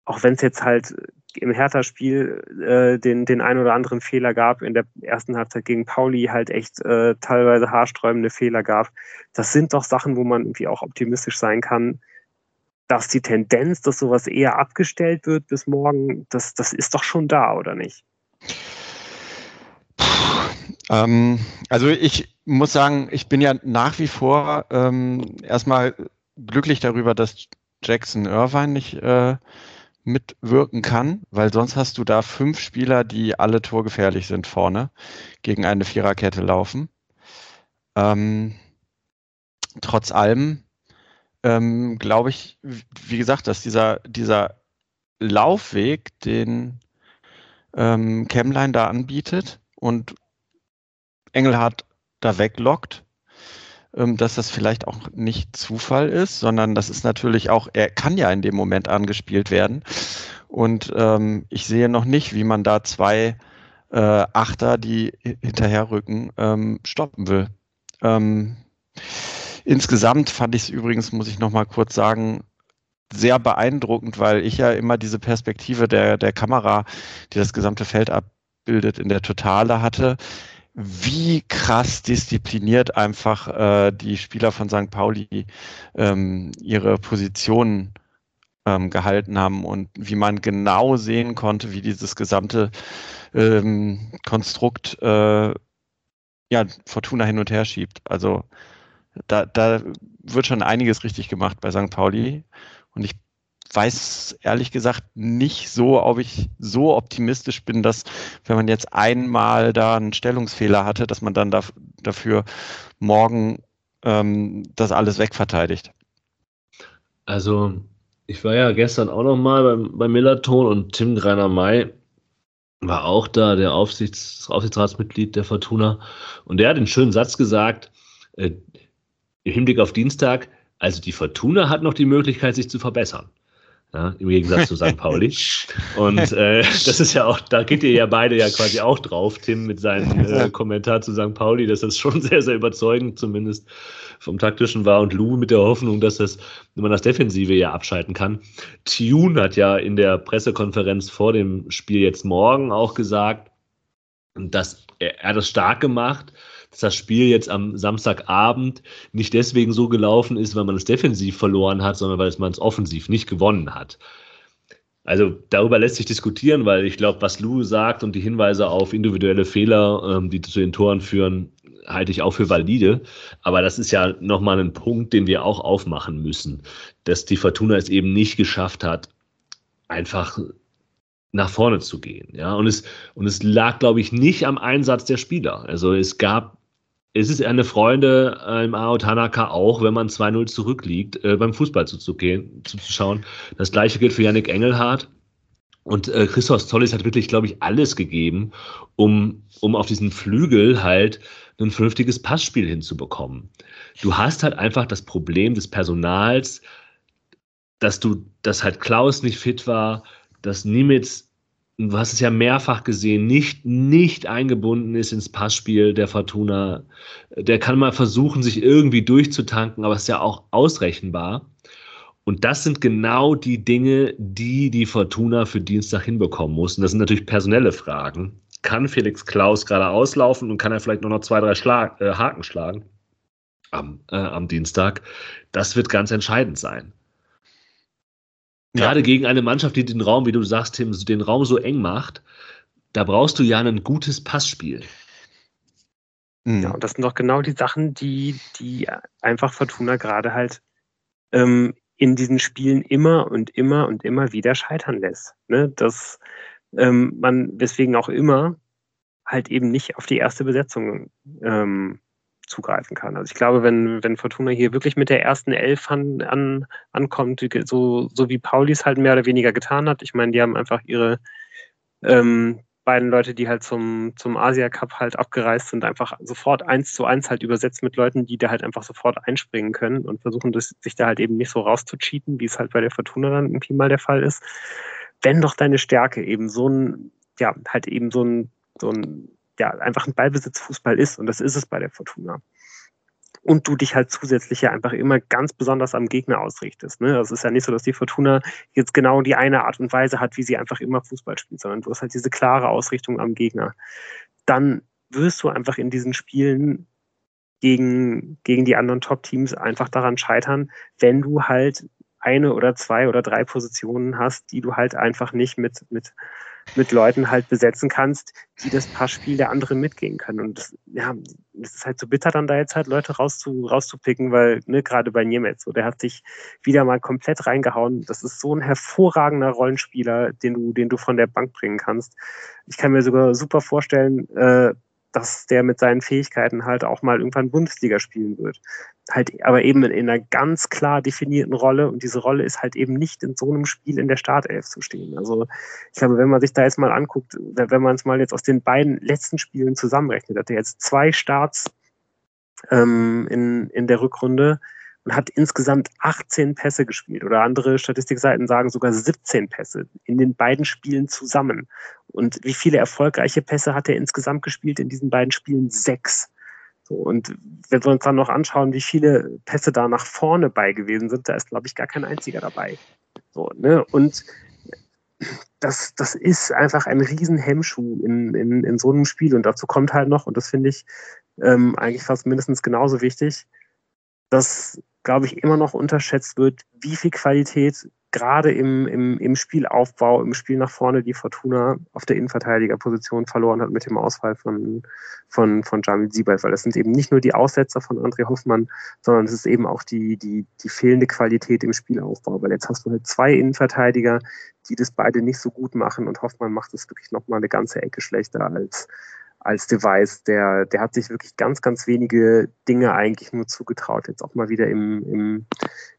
auch wenn es jetzt halt im Hertha-Spiel äh, den, den ein oder anderen Fehler gab, in der ersten Halbzeit gegen Pauli halt echt äh, teilweise haarsträubende Fehler gab. Das sind doch Sachen, wo man irgendwie auch optimistisch sein kann, dass die Tendenz, dass sowas eher abgestellt wird bis morgen, das, das ist doch schon da, oder nicht? Ähm, also ich muss sagen, ich bin ja nach wie vor ähm, erstmal glücklich darüber, dass Jackson Irvine nicht äh, mitwirken kann, weil sonst hast du da fünf Spieler, die alle torgefährlich sind vorne, gegen eine Viererkette laufen. Ähm, trotz allem ähm, glaube ich, wie gesagt, dass dieser, dieser Laufweg, den ähm, Chemline da anbietet und Engelhardt da weglockt, ähm, dass das vielleicht auch nicht Zufall ist, sondern das ist natürlich auch, er kann ja in dem Moment angespielt werden. Und ähm, ich sehe noch nicht, wie man da zwei äh, Achter, die hinterherrücken, ähm, stoppen will. Ähm, insgesamt fand ich es übrigens, muss ich noch mal kurz sagen, sehr beeindruckend, weil ich ja immer diese Perspektive der, der Kamera, die das gesamte Feld abbildet, in der Totale hatte wie krass diszipliniert einfach äh, die Spieler von St. Pauli ähm, ihre Positionen ähm, gehalten haben und wie man genau sehen konnte, wie dieses gesamte ähm, Konstrukt äh, ja, Fortuna hin und her schiebt. Also da, da wird schon einiges richtig gemacht bei St. Pauli. Und ich weiß ehrlich gesagt nicht so, ob ich so optimistisch bin, dass wenn man jetzt einmal da einen Stellungsfehler hatte, dass man dann da, dafür morgen ähm, das alles wegverteidigt. Also ich war ja gestern auch noch mal beim, beim Millerton und Tim Greiner-May war auch da, der Aufsichts, Aufsichtsratsmitglied der Fortuna. Und der hat einen schönen Satz gesagt, äh, im Hinblick auf Dienstag, also die Fortuna hat noch die Möglichkeit, sich zu verbessern. Ja, Im Gegensatz zu St. Pauli. Und äh, das ist ja auch, da geht ihr ja beide ja quasi auch drauf, Tim, mit seinem äh, Kommentar zu St. Pauli, dass das schon sehr, sehr überzeugend zumindest vom taktischen war und Lou mit der Hoffnung, dass das, wenn man das Defensive ja abschalten kann. Tune hat ja in der Pressekonferenz vor dem Spiel jetzt morgen auch gesagt, dass er, er das stark gemacht dass das Spiel jetzt am Samstagabend nicht deswegen so gelaufen ist, weil man es defensiv verloren hat, sondern weil man es offensiv nicht gewonnen hat. Also darüber lässt sich diskutieren, weil ich glaube, was Lou sagt und die Hinweise auf individuelle Fehler, ähm, die zu den Toren führen, halte ich auch für valide. Aber das ist ja nochmal ein Punkt, den wir auch aufmachen müssen, dass die Fortuna es eben nicht geschafft hat, einfach nach vorne zu gehen. Ja, und es, und es lag, glaube ich, nicht am Einsatz der Spieler. Also es gab es ist eine Freude äh, im Ao Tanaka auch, wenn man 2-0 zurückliegt, äh, beim Fußball zuzugehen, zuzuschauen. Das gleiche gilt für Yannick Engelhardt. Und äh, Christoph Zollis hat wirklich, glaube ich, alles gegeben, um, um auf diesen Flügel halt ein vernünftiges Passspiel hinzubekommen. Du hast halt einfach das Problem des Personals, dass du, dass halt Klaus nicht fit war, dass Nimitz du hast es ja mehrfach gesehen, nicht, nicht eingebunden ist ins Passspiel der Fortuna. Der kann mal versuchen, sich irgendwie durchzutanken, aber es ist ja auch ausrechenbar. Und das sind genau die Dinge, die die Fortuna für Dienstag hinbekommen muss. Und das sind natürlich personelle Fragen. Kann Felix Klaus gerade auslaufen und kann er vielleicht nur noch zwei, drei Schlag, äh, Haken schlagen am, äh, am Dienstag? Das wird ganz entscheidend sein. Gerade ja. gegen eine Mannschaft, die den Raum, wie du sagst, Tim, den Raum so eng macht, da brauchst du ja ein gutes Passspiel. Ja, und das sind doch genau die Sachen, die, die einfach Fortuna gerade halt ähm, in diesen Spielen immer und immer und immer wieder scheitern lässt. Ne? Dass ähm, man deswegen auch immer halt eben nicht auf die erste Besetzung ähm, zugreifen kann. Also ich glaube, wenn, wenn Fortuna hier wirklich mit der ersten Elf an, an, ankommt, so, so wie Pauli es halt mehr oder weniger getan hat, ich meine, die haben einfach ihre ähm, beiden Leute, die halt zum, zum Asia Cup halt abgereist sind, einfach sofort eins zu eins halt übersetzt mit Leuten, die da halt einfach sofort einspringen können und versuchen, das, sich da halt eben nicht so rauszucheaten, wie es halt bei der Fortuna dann irgendwie mal der Fall ist. Wenn doch deine Stärke eben so ein, ja, halt eben so ein, so ein ja, einfach ein Ballbesitzfußball ist und das ist es bei der Fortuna. Und du dich halt zusätzlich ja einfach immer ganz besonders am Gegner ausrichtest. Ne? Das ist ja nicht so, dass die Fortuna jetzt genau die eine Art und Weise hat, wie sie einfach immer Fußball spielt, sondern du hast halt diese klare Ausrichtung am Gegner. Dann wirst du einfach in diesen Spielen gegen, gegen die anderen Top-Teams einfach daran scheitern, wenn du halt eine oder zwei oder drei Positionen hast, die du halt einfach nicht mit, mit mit Leuten halt besetzen kannst, die das Passspiel der anderen mitgehen können. Und das, ja, das ist halt so bitter, dann da jetzt halt Leute rauszu, rauszupicken, weil, ne, gerade bei Niemetz, so, der hat sich wieder mal komplett reingehauen. Das ist so ein hervorragender Rollenspieler, den du, den du von der Bank bringen kannst. Ich kann mir sogar super vorstellen, äh, dass der mit seinen Fähigkeiten halt auch mal irgendwann Bundesliga spielen wird. Halt aber eben in einer ganz klar definierten Rolle und diese Rolle ist halt eben nicht in so einem Spiel in der Startelf zu stehen. Also ich glaube, wenn man sich da jetzt mal anguckt, wenn man es mal jetzt aus den beiden letzten Spielen zusammenrechnet, hat er jetzt zwei Starts ähm, in, in der Rückrunde und hat insgesamt 18 Pässe gespielt oder andere Statistikseiten sagen sogar 17 Pässe in den beiden Spielen zusammen. Und wie viele erfolgreiche Pässe hat er insgesamt gespielt in diesen beiden Spielen? Sechs. So, und wenn wir uns dann noch anschauen, wie viele Pässe da nach vorne bei gewesen sind, da ist, glaube ich, gar kein einziger dabei. So, ne? Und das, das ist einfach ein Riesenhemmschuh in, in, in so einem Spiel. Und dazu kommt halt noch, und das finde ich ähm, eigentlich fast mindestens genauso wichtig, dass glaube ich, immer noch unterschätzt wird, wie viel Qualität gerade im, im, im Spielaufbau, im Spiel nach vorne die Fortuna auf der Innenverteidigerposition verloren hat mit dem Ausfall von, von, von Jamil Siebert, weil das sind eben nicht nur die Aussetzer von André Hoffmann, sondern es ist eben auch die, die, die fehlende Qualität im Spielaufbau, weil jetzt hast du halt zwei Innenverteidiger, die das beide nicht so gut machen und Hoffmann macht es wirklich nochmal eine ganze Ecke schlechter als, als Device. Der, der hat sich wirklich ganz, ganz wenige Dinge eigentlich nur zugetraut. Jetzt auch mal wieder im, im,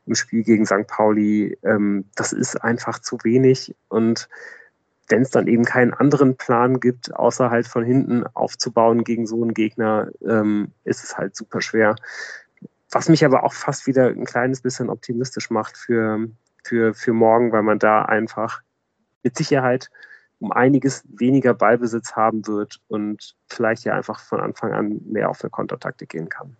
im Spiel gegen St. Pauli. Ähm, das ist einfach zu wenig. Und wenn es dann eben keinen anderen Plan gibt, außer halt von hinten aufzubauen gegen so einen Gegner, ähm, ist es halt super schwer. Was mich aber auch fast wieder ein kleines bisschen optimistisch macht für, für, für morgen, weil man da einfach mit Sicherheit um einiges weniger Ballbesitz haben wird und vielleicht ja einfach von Anfang an mehr auf eine Kontertaktik gehen kann.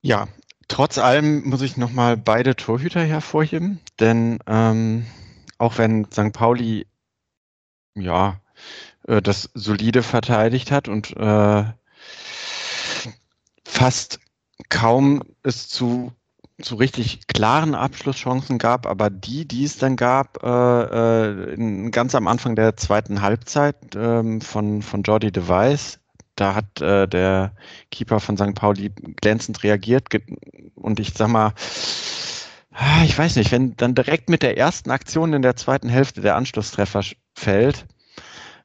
Ja, trotz allem muss ich nochmal beide Torhüter hervorheben, denn ähm, auch wenn St. Pauli ja äh, das solide verteidigt hat und äh, fast kaum es zu zu richtig klaren Abschlusschancen gab, aber die, die es dann gab, äh, äh, ganz am Anfang der zweiten Halbzeit äh, von, von Jordi Device, da hat äh, der Keeper von St. Pauli glänzend reagiert und ich sag mal, ah, ich weiß nicht, wenn dann direkt mit der ersten Aktion in der zweiten Hälfte der Anschlusstreffer fällt,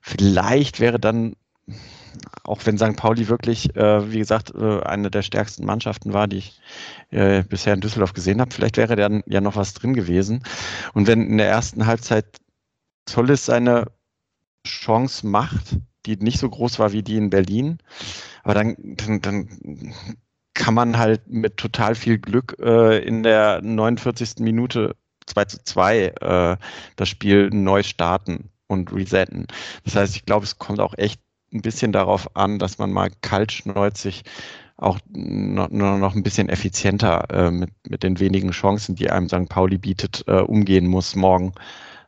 vielleicht wäre dann auch wenn St. Pauli wirklich, äh, wie gesagt, äh, eine der stärksten Mannschaften war, die ich äh, bisher in Düsseldorf gesehen habe, vielleicht wäre dann ja noch was drin gewesen. Und wenn in der ersten Halbzeit Zollis seine Chance macht, die nicht so groß war wie die in Berlin, aber dann, dann, dann kann man halt mit total viel Glück äh, in der 49. Minute 2 zu 2 äh, das Spiel neu starten und resetten. Das heißt, ich glaube, es kommt auch echt ein bisschen darauf an, dass man mal kaltschnäuzig auch noch, noch ein bisschen effizienter äh, mit, mit den wenigen Chancen, die einem St. Pauli bietet, äh, umgehen muss morgen.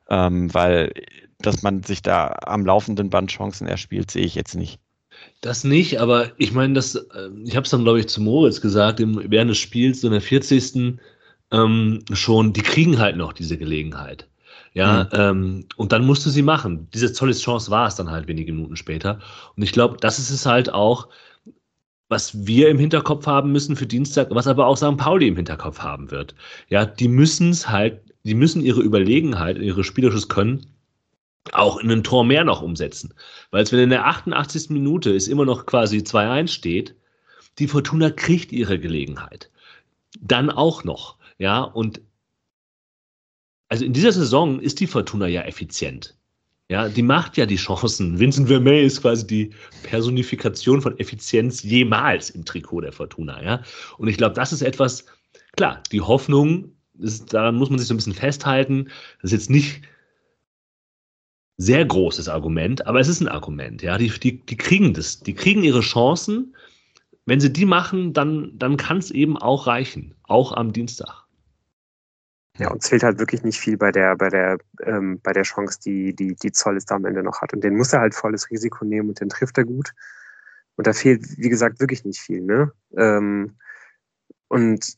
Ähm, weil, dass man sich da am laufenden Band Chancen erspielt, sehe ich jetzt nicht. Das nicht, aber ich meine, das, äh, ich habe es dann, glaube ich, zu Moritz gesagt, im, während des Spiels, in der 40. Ähm, schon, die kriegen halt noch diese Gelegenheit. Ja, mhm. ähm, und dann musst du sie machen. Diese tolle Chance war es dann halt wenige Minuten später. Und ich glaube, das ist es halt auch, was wir im Hinterkopf haben müssen für Dienstag, was aber auch St. Pauli im Hinterkopf haben wird. Ja, die müssen es halt, die müssen ihre Überlegenheit, ihre spielerisches Können auch in ein Tor mehr noch umsetzen. Weil es, wenn in der 88. Minute es immer noch quasi 2-1 steht, die Fortuna kriegt ihre Gelegenheit. Dann auch noch. Ja, und also in dieser Saison ist die Fortuna ja effizient. Ja, die macht ja die Chancen. Vincent Vermey ist quasi die Personifikation von Effizienz jemals im Trikot der Fortuna. Ja, und ich glaube, das ist etwas, klar, die Hoffnung, ist, daran muss man sich so ein bisschen festhalten. Das ist jetzt nicht sehr großes Argument, aber es ist ein Argument. Ja, die, die, die kriegen das, die kriegen ihre Chancen. Wenn sie die machen, dann, dann kann es eben auch reichen, auch am Dienstag. Ja, uns fehlt halt wirklich nicht viel bei der, bei der, ähm, bei der Chance, die, die, die Zoll da am Ende noch hat. Und den muss er halt volles Risiko nehmen und den trifft er gut. Und da fehlt, wie gesagt, wirklich nicht viel, ne? Ähm, und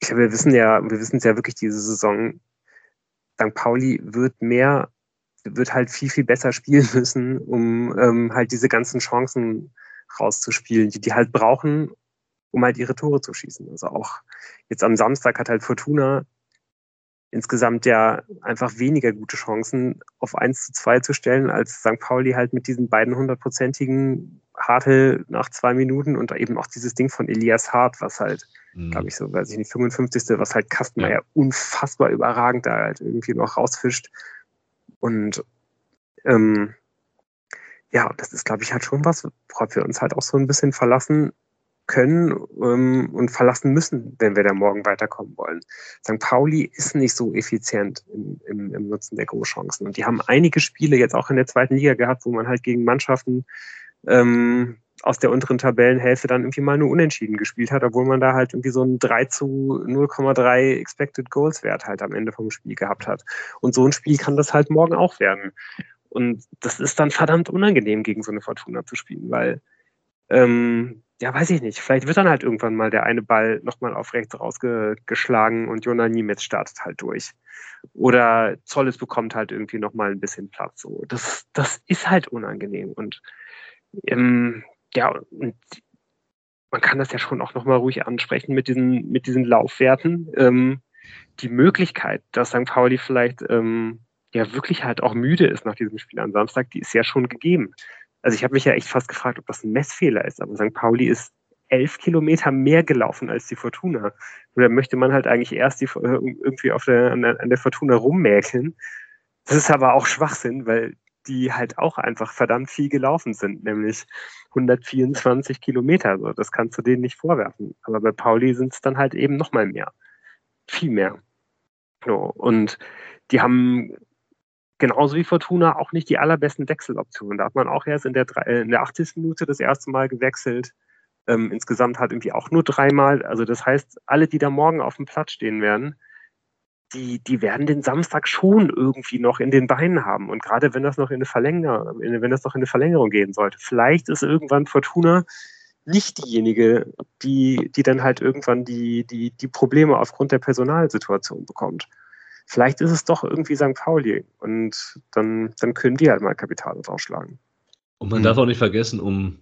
ich, wir wissen ja, wir wissen es ja wirklich diese Saison, St. Pauli wird mehr, wird halt viel, viel besser spielen müssen, um ähm, halt diese ganzen Chancen rauszuspielen, die die halt brauchen, um halt ihre Tore zu schießen. Also auch jetzt am Samstag hat halt Fortuna insgesamt ja einfach weniger gute Chancen auf 1 zu 2 zu stellen, als St. Pauli halt mit diesen beiden hundertprozentigen Hartel nach zwei Minuten und eben auch dieses Ding von Elias Hart, was halt, mhm. glaube ich, so, weiß ich nicht, 55. was halt Kastenmeier ja. unfassbar überragend da halt irgendwie noch rausfischt. Und ähm, ja, das ist, glaube ich, halt schon was, worauf wir uns halt auch so ein bisschen verlassen können ähm, und verlassen müssen, wenn wir da morgen weiterkommen wollen. St. Pauli ist nicht so effizient im, im, im Nutzen der Großchancen. Und die haben einige Spiele jetzt auch in der zweiten Liga gehabt, wo man halt gegen Mannschaften ähm, aus der unteren Tabellenhälfte dann irgendwie mal nur unentschieden gespielt hat, obwohl man da halt irgendwie so einen 3 zu 0,3 Expected Goals Wert halt am Ende vom Spiel gehabt hat. Und so ein Spiel kann das halt morgen auch werden. Und das ist dann verdammt unangenehm, gegen so eine Fortuna zu spielen, weil ähm, ja, weiß ich nicht. Vielleicht wird dann halt irgendwann mal der eine Ball nochmal auf rechts rausgeschlagen und Jona Niemetz startet halt durch. Oder Zolles bekommt halt irgendwie nochmal ein bisschen Platz. So, das, das ist halt unangenehm. Und ähm, ja, und man kann das ja schon auch nochmal ruhig ansprechen mit diesen, mit diesen Laufwerten. Ähm, die Möglichkeit, dass St. Pauli vielleicht ähm, ja wirklich halt auch müde ist nach diesem Spiel am Samstag, die ist ja schon gegeben. Also ich habe mich ja echt fast gefragt, ob das ein Messfehler ist, aber St. Pauli ist elf Kilometer mehr gelaufen als die Fortuna. Oder möchte man halt eigentlich erst die, äh, irgendwie auf der, an, der, Fortuna rummäkeln? Das ist aber auch Schwachsinn, weil die halt auch einfach verdammt viel gelaufen sind, nämlich 124 Kilometer. So, das kannst du denen nicht vorwerfen. Aber bei Pauli sind es dann halt eben noch mal mehr. Viel mehr. So, und die haben genauso wie Fortuna auch nicht die allerbesten Wechseloptionen. Da hat man auch erst in der, äh, in der 80. Minute das erste Mal gewechselt. Ähm, insgesamt hat irgendwie auch nur dreimal. Also das heißt, alle, die da morgen auf dem Platz stehen werden, die, die werden den Samstag schon irgendwie noch in den Beinen haben. Und gerade wenn das noch in eine Verlängerung, wenn das noch in eine Verlängerung gehen sollte, vielleicht ist irgendwann Fortuna nicht diejenige, die, die dann halt irgendwann die, die, die Probleme aufgrund der Personalsituation bekommt. Vielleicht ist es doch irgendwie St. Pauli und dann, dann können die halt mal Kapital draufschlagen. Und man hm. darf auch nicht vergessen, um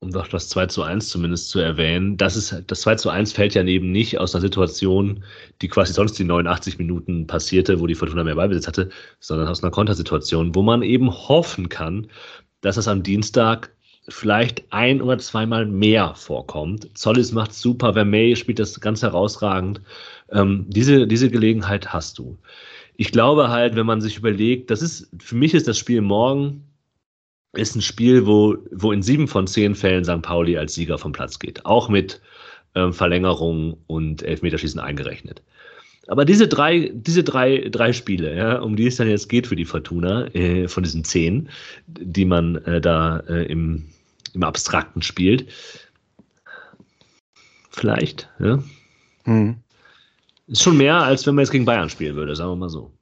um doch das 2 zu 1 zumindest zu erwähnen, das, ist, das 2 zu 1 fällt ja neben nicht aus einer Situation, die quasi sonst die 89 Minuten passierte, wo die Fortuna mehr Ballbesitz hatte, sondern aus einer Kontersituation, wo man eben hoffen kann, dass das am Dienstag vielleicht ein oder zweimal mehr vorkommt. Zollis macht super, Vermey spielt das ganz herausragend. Ähm, diese, diese Gelegenheit hast du. Ich glaube halt, wenn man sich überlegt, das ist, für mich ist das Spiel morgen ist ein Spiel, wo, wo in sieben von zehn Fällen St. Pauli als Sieger vom Platz geht. Auch mit ähm, Verlängerung und Elfmeterschießen eingerechnet. Aber diese drei, diese drei, drei Spiele, ja, um die es dann jetzt geht für die Fortuna, äh, von diesen zehn, die man äh, da äh, im, im Abstrakten spielt, vielleicht, ja. Hm. Ist schon mehr, als wenn man jetzt gegen Bayern spielen würde, sagen wir mal so.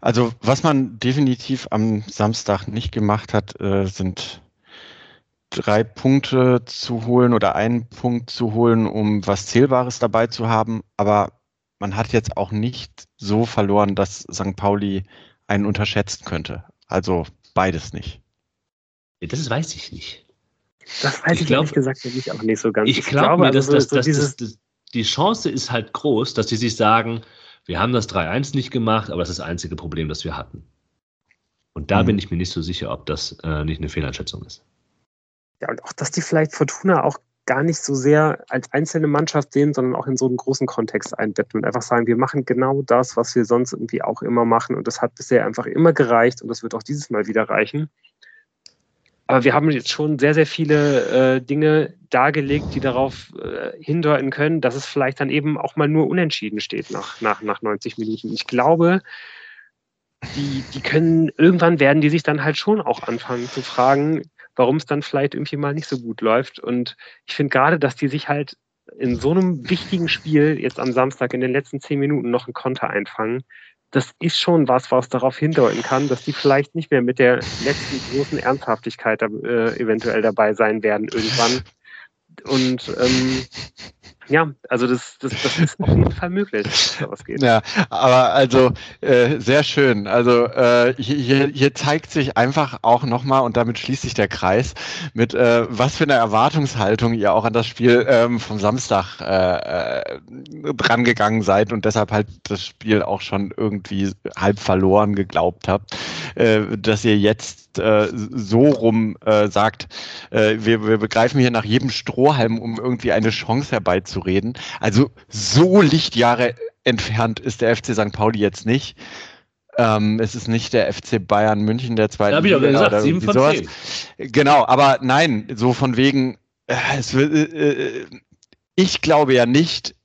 Also was man definitiv am Samstag nicht gemacht hat, äh, sind drei Punkte zu holen oder einen Punkt zu holen, um was Zählbares dabei zu haben. Aber man hat jetzt auch nicht so verloren, dass St. Pauli einen unterschätzen könnte. Also beides nicht. Das weiß ich nicht. Das weiß ich, ich glaub, ehrlich gesagt nicht auch nicht so ganz. Ich, ich glaub glaube, dass, also, so, dass, dass, dass, die Chance ist halt groß, dass die sich sagen, wir haben das 3-1 nicht gemacht, aber das ist das einzige Problem, das wir hatten. Und da mhm. bin ich mir nicht so sicher, ob das äh, nicht eine Fehleinschätzung ist. Ja, und auch, dass die vielleicht Fortuna auch gar nicht so sehr als einzelne Mannschaft sehen, sondern auch in so einen großen Kontext einbetten und einfach sagen, wir machen genau das, was wir sonst irgendwie auch immer machen. Und das hat bisher einfach immer gereicht und das wird auch dieses Mal wieder reichen. Aber wir haben jetzt schon sehr, sehr viele äh, Dinge dargelegt, die darauf äh, hindeuten können, dass es vielleicht dann eben auch mal nur unentschieden steht nach, nach, nach 90 Minuten. Ich glaube, die, die können, irgendwann werden die sich dann halt schon auch anfangen zu fragen, warum es dann vielleicht irgendwie mal nicht so gut läuft. Und ich finde gerade, dass die sich halt in so einem wichtigen Spiel jetzt am Samstag in den letzten zehn Minuten noch einen Konter einfangen, das ist schon was, was darauf hindeuten kann, dass die vielleicht nicht mehr mit der letzten großen Ernsthaftigkeit äh, eventuell dabei sein werden irgendwann. Und ähm, ja, also das, das, das ist auf jeden Fall möglich, was geht. Ja, aber also äh, sehr schön. Also äh, hier, hier zeigt sich einfach auch nochmal, und damit schließt sich der Kreis, mit äh, was für eine Erwartungshaltung ihr auch an das Spiel ähm, vom Samstag äh, äh, drangegangen seid und deshalb halt das Spiel auch schon irgendwie halb verloren geglaubt habt, äh, dass ihr jetzt äh, so rum äh, sagt, äh, wir, wir begreifen hier nach jedem Strohhalm, um irgendwie eine Chance herbeizureden. Also so Lichtjahre entfernt ist der FC St. Pauli jetzt nicht. Ähm, es ist nicht der FC Bayern München der zweiten Liga. Ja, gesagt, sieben von sowas. Genau, aber nein, so von wegen, äh, es, äh, äh, ich glaube ja nicht,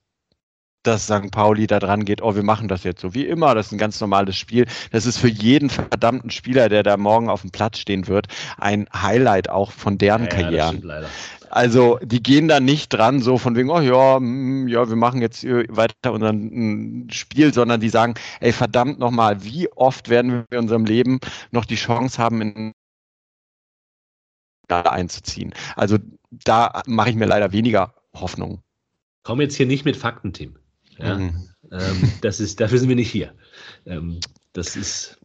dass St. Pauli da dran geht, oh, wir machen das jetzt so wie immer, das ist ein ganz normales Spiel. Das ist für jeden verdammten Spieler, der da morgen auf dem Platz stehen wird, ein Highlight auch von deren ja, Karrieren. Also die gehen da nicht dran, so von wegen, oh ja, mm, ja, wir machen jetzt weiter unser mm, Spiel, sondern die sagen, ey, verdammt nochmal, wie oft werden wir in unserem Leben noch die Chance haben, in einzuziehen. Also da mache ich mir leider weniger Hoffnung. Komm jetzt hier nicht mit Fakten, Tim. Ja? Mhm. Ähm, das ist, dafür sind wir nicht hier. Ähm, das ist.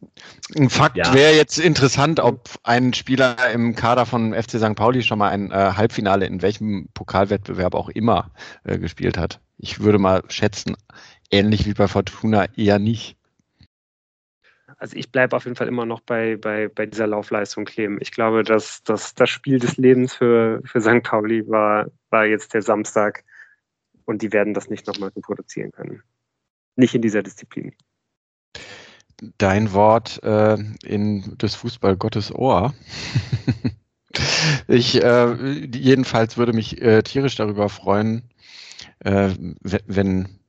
Ein Fakt ja. wäre jetzt interessant, ob ein Spieler im Kader von FC St. Pauli schon mal ein äh, Halbfinale in welchem Pokalwettbewerb auch immer äh, gespielt hat. Ich würde mal schätzen, ähnlich wie bei Fortuna eher nicht. Also ich bleibe auf jeden Fall immer noch bei, bei, bei dieser Laufleistung kleben. Ich glaube, dass, dass das Spiel des Lebens für, für St. Pauli war war jetzt der Samstag und die werden das nicht nochmal reproduzieren können. Nicht in dieser Disziplin. Dein Wort äh, in des Fußball Gottes Ohr. ich äh, jedenfalls würde mich äh, tierisch darüber freuen, äh, wenn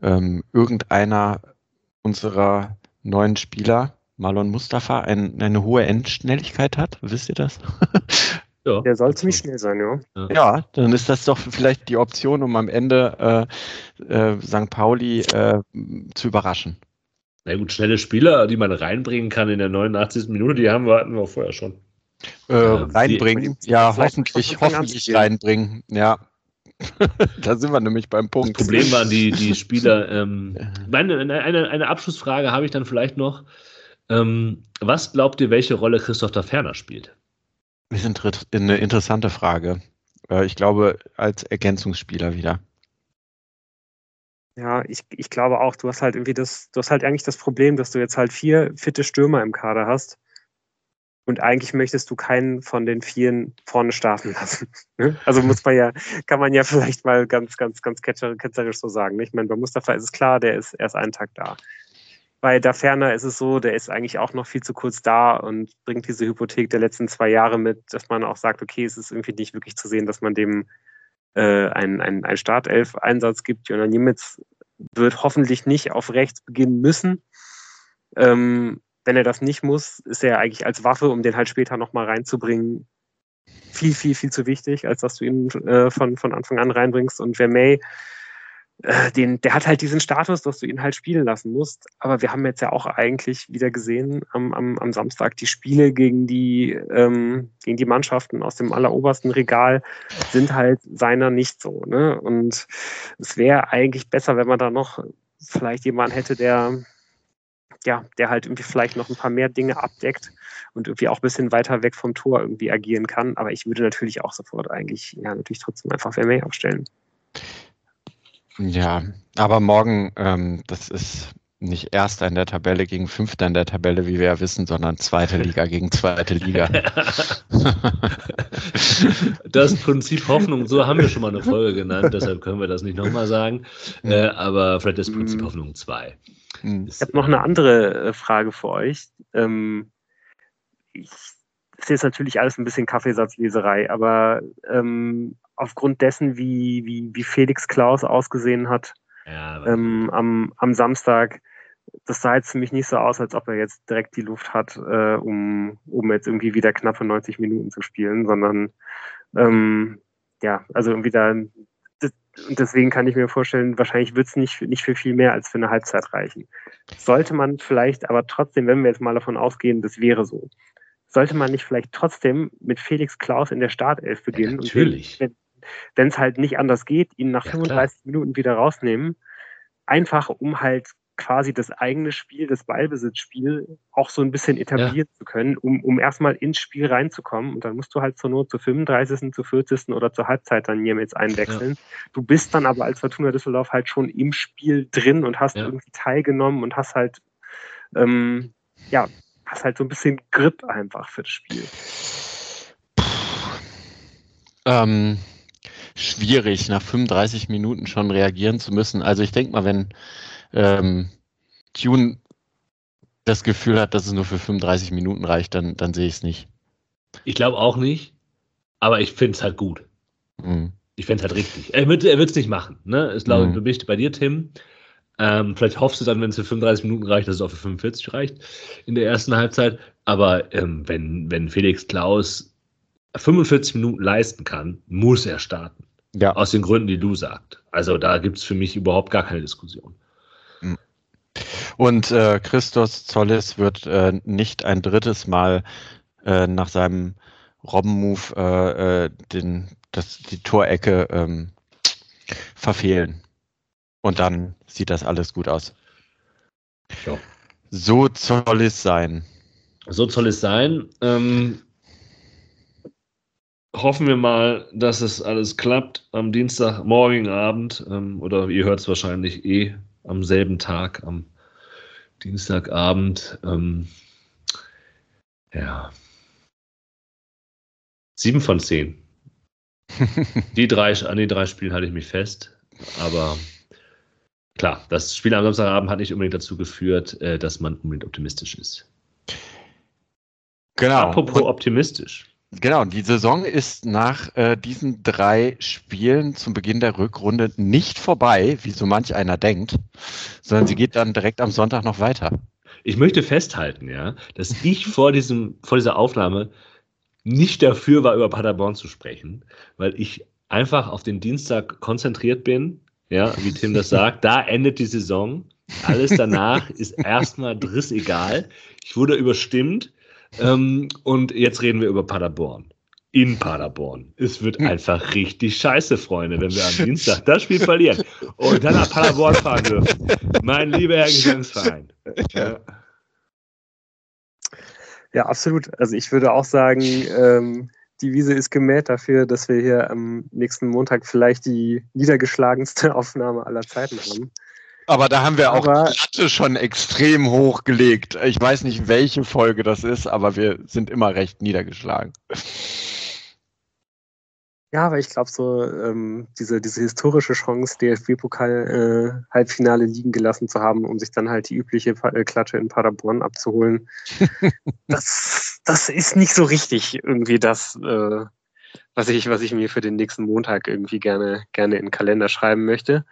ähm, irgendeiner unserer neuen Spieler, Marlon Mustafa, ein, eine hohe Endschnelligkeit hat. Wisst ihr das? Ja, der soll ziemlich schnell sein, ja. Ja, dann ist das doch vielleicht die Option, um am Ende äh, äh, St. Pauli äh, zu überraschen. Na gut, schnelle Spieler, die man reinbringen kann in der 89. Minute, die haben wir, hatten wir vorher schon. Äh, reinbringen, ja, hoffentlich, hoffentlich reinbringen, ja. da sind wir nämlich beim Punkt. Das Problem waren die, die Spieler. Ähm, meine, eine, eine Abschlussfrage habe ich dann vielleicht noch. Ähm, was glaubt ihr, welche Rolle Christoph da Ferner spielt? Das ist eine interessante Frage. Äh, ich glaube, als Ergänzungsspieler wieder. Ja, ich, ich glaube auch, du hast halt irgendwie das, du hast halt eigentlich das Problem, dass du jetzt halt vier fitte Stürmer im Kader hast und eigentlich möchtest du keinen von den Vieren vorne starten lassen. Ne? Also muss man ja, kann man ja vielleicht mal ganz, ganz, ganz ketzerisch so sagen. Ich meine, bei Mustafa ist es klar, der ist erst einen Tag da. Bei Da Ferner ist es so, der ist eigentlich auch noch viel zu kurz da und bringt diese Hypothek der letzten zwei Jahre mit, dass man auch sagt, okay, es ist irgendwie nicht wirklich zu sehen, dass man dem äh, einen, einen, einen Startelf-Einsatz gibt. Jonas Niemitz wird hoffentlich nicht auf rechts beginnen müssen. Ähm, wenn er das nicht muss, ist er eigentlich als Waffe, um den halt später nochmal reinzubringen, viel, viel, viel zu wichtig, als dass du ihn äh, von, von Anfang an reinbringst. Und wer May, äh, den, der hat halt diesen Status, dass du ihn halt spielen lassen musst. Aber wir haben jetzt ja auch eigentlich wieder gesehen am, am, am Samstag die Spiele gegen die, ähm, gegen die Mannschaften aus dem allerobersten Regal sind halt seiner nicht so. Ne? Und es wäre eigentlich besser, wenn man da noch vielleicht jemanden hätte, der ja, der halt irgendwie vielleicht noch ein paar mehr Dinge abdeckt und irgendwie auch ein bisschen weiter weg vom Tor irgendwie agieren kann. Aber ich würde natürlich auch sofort eigentlich, ja, natürlich trotzdem einfach Vermey aufstellen. Ja, aber morgen, ähm, das ist nicht Erster in der Tabelle gegen Fünfter in der Tabelle, wie wir ja wissen, sondern Zweite Liga gegen Zweite Liga. das Prinzip Hoffnung, so haben wir schon mal eine Folge genannt, deshalb können wir das nicht nochmal sagen. Äh, aber vielleicht das Prinzip mhm. Hoffnung 2. Mhm. Ich habe noch eine andere äh, Frage für euch. Ähm, ich, das ist jetzt natürlich alles ein bisschen Kaffeesatzleserei, aber ähm, aufgrund dessen, wie, wie, wie Felix Klaus ausgesehen hat ja, ähm, am, am Samstag, das sah jetzt für mich nicht so aus, als ob er jetzt direkt die Luft hat, äh, um, um jetzt irgendwie wieder knappe 90 Minuten zu spielen, sondern ähm, ja, also irgendwie da und deswegen kann ich mir vorstellen, wahrscheinlich wird es nicht, nicht für viel mehr als für eine Halbzeit reichen. Sollte man vielleicht aber trotzdem, wenn wir jetzt mal davon ausgehen, das wäre so, sollte man nicht vielleicht trotzdem mit Felix Klaus in der Startelf beginnen? Ja, natürlich. Und wenn es halt nicht anders geht, ihn nach ja, 35 klar. Minuten wieder rausnehmen, einfach um halt quasi das eigene Spiel, das Ballbesitzspiel auch so ein bisschen etablieren ja. zu können, um, um erstmal ins Spiel reinzukommen. Und dann musst du halt zur Not zur 35., zur 40. oder zur Halbzeit dann jetzt einwechseln. Ja. Du bist dann aber als Fortuna Düsseldorf halt schon im Spiel drin und hast ja. irgendwie teilgenommen und hast halt, ähm, ja, hast halt so ein bisschen Grip einfach für das Spiel. Ähm, schwierig, nach 35 Minuten schon reagieren zu müssen. Also ich denke mal, wenn ähm, Tune das Gefühl hat, dass es nur für 35 Minuten reicht, dann, dann sehe ich es nicht. Ich glaube auch nicht, aber ich finde es halt gut. Mhm. Ich fände es halt richtig. Er wird es nicht machen. Ne? Ich glaube, mhm. du bist bei dir, Tim. Ähm, vielleicht hoffst du dann, wenn es für 35 Minuten reicht, dass es auch für 45 reicht in der ersten Halbzeit. Aber ähm, wenn, wenn Felix Klaus 45 Minuten leisten kann, muss er starten. Ja. Aus den Gründen, die du sagst. Also da gibt es für mich überhaupt gar keine Diskussion. Und äh, Christos Zollis wird äh, nicht ein drittes Mal äh, nach seinem Robben-Move äh, äh, den, das, die Torecke ähm, verfehlen. Und dann sieht das alles gut aus. Ja. So soll es sein. So soll es sein. Ähm, hoffen wir mal, dass es alles klappt am Dienstagmorgen Abend. Ähm, oder ihr hört es wahrscheinlich eh am selben Tag, am Dienstagabend. Ähm, ja. Sieben von zehn. die drei, an die drei Spielen halte ich mich fest. Aber klar, das Spiel am Samstagabend hat nicht unbedingt dazu geführt, äh, dass man unbedingt optimistisch ist. Genau. Apropos optimistisch. Genau, die Saison ist nach äh, diesen drei Spielen zum Beginn der Rückrunde nicht vorbei, wie so manch einer denkt, sondern sie geht dann direkt am Sonntag noch weiter. Ich möchte festhalten, ja, dass ich vor, diesem, vor dieser Aufnahme nicht dafür war, über Paderborn zu sprechen, weil ich einfach auf den Dienstag konzentriert bin, ja, wie Tim das sagt. Da endet die Saison. Alles danach ist erstmal drissegal. Ich wurde überstimmt. Ähm, und jetzt reden wir über Paderborn. In Paderborn. Es wird einfach richtig scheiße, Freunde, wenn wir am Dienstag das Spiel verlieren und dann nach Paderborn fahren dürfen. Mein lieber Herr Gesangsverein. Ja. Ja, absolut. Also ich würde auch sagen, ähm, die Wiese ist gemäht dafür, dass wir hier am nächsten Montag vielleicht die niedergeschlagenste Aufnahme aller Zeiten haben. Aber da haben wir auch aber, die Latte schon extrem hochgelegt. Ich weiß nicht, welche Folge das ist, aber wir sind immer recht niedergeschlagen. Ja, aber ich glaube so, ähm, diese, diese historische Chance, DFB-Pokal-Halbfinale äh, liegen gelassen zu haben, um sich dann halt die übliche äh, Klatsche in Paderborn abzuholen, das, das ist nicht so richtig irgendwie das, äh, was, ich, was ich mir für den nächsten Montag irgendwie gerne, gerne in den Kalender schreiben möchte.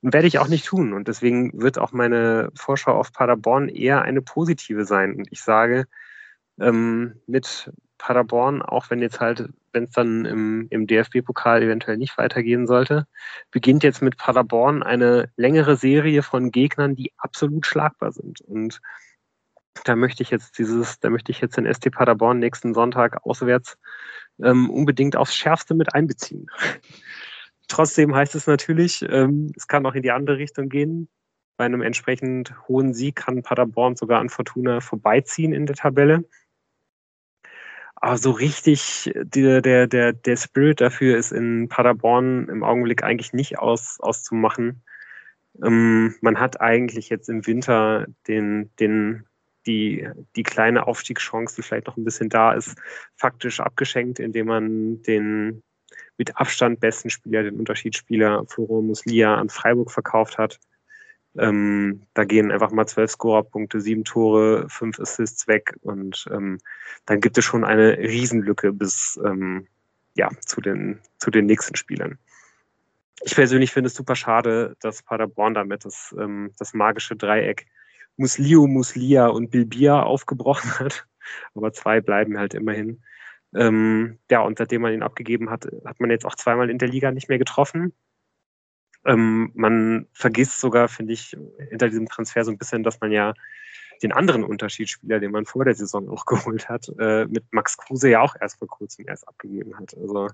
Und werde ich auch nicht tun. Und deswegen wird auch meine Vorschau auf Paderborn eher eine positive sein. Und ich sage, ähm, mit Paderborn, auch wenn jetzt halt, wenn es dann im, im DFB-Pokal eventuell nicht weitergehen sollte, beginnt jetzt mit Paderborn eine längere Serie von Gegnern, die absolut schlagbar sind. Und da möchte ich jetzt dieses, da möchte ich jetzt den ST Paderborn nächsten Sonntag auswärts ähm, unbedingt aufs Schärfste mit einbeziehen. Trotzdem heißt es natürlich, ähm, es kann auch in die andere Richtung gehen. Bei einem entsprechend hohen Sieg kann Paderborn sogar an Fortuna vorbeiziehen in der Tabelle. Aber so richtig der, der, der, der Spirit dafür ist in Paderborn im Augenblick eigentlich nicht aus, auszumachen. Ähm, man hat eigentlich jetzt im Winter den, den, die, die kleine Aufstiegschance, die vielleicht noch ein bisschen da ist, faktisch abgeschenkt, indem man den mit Abstand besten Spieler, den Unterschiedsspieler Floro Muslia an Freiburg verkauft hat. Ähm, da gehen einfach mal zwölf Scorerpunkte, sieben Tore, fünf Assists weg und ähm, dann gibt es schon eine Riesenlücke bis ähm, ja, zu, den, zu den nächsten Spielern. Ich persönlich finde es super schade, dass Paderborn damit das, ähm, das magische Dreieck Muslio, Muslia und Bilbia aufgebrochen hat. Aber zwei bleiben halt immerhin. Ähm, ja, und seitdem man ihn abgegeben hat, hat man jetzt auch zweimal in der Liga nicht mehr getroffen. Ähm, man vergisst sogar, finde ich, hinter diesem Transfer so ein bisschen, dass man ja den anderen Unterschiedsspieler, den man vor der Saison auch geholt hat, äh, mit Max Kruse ja auch erst vor kurzem erst abgegeben hat. Also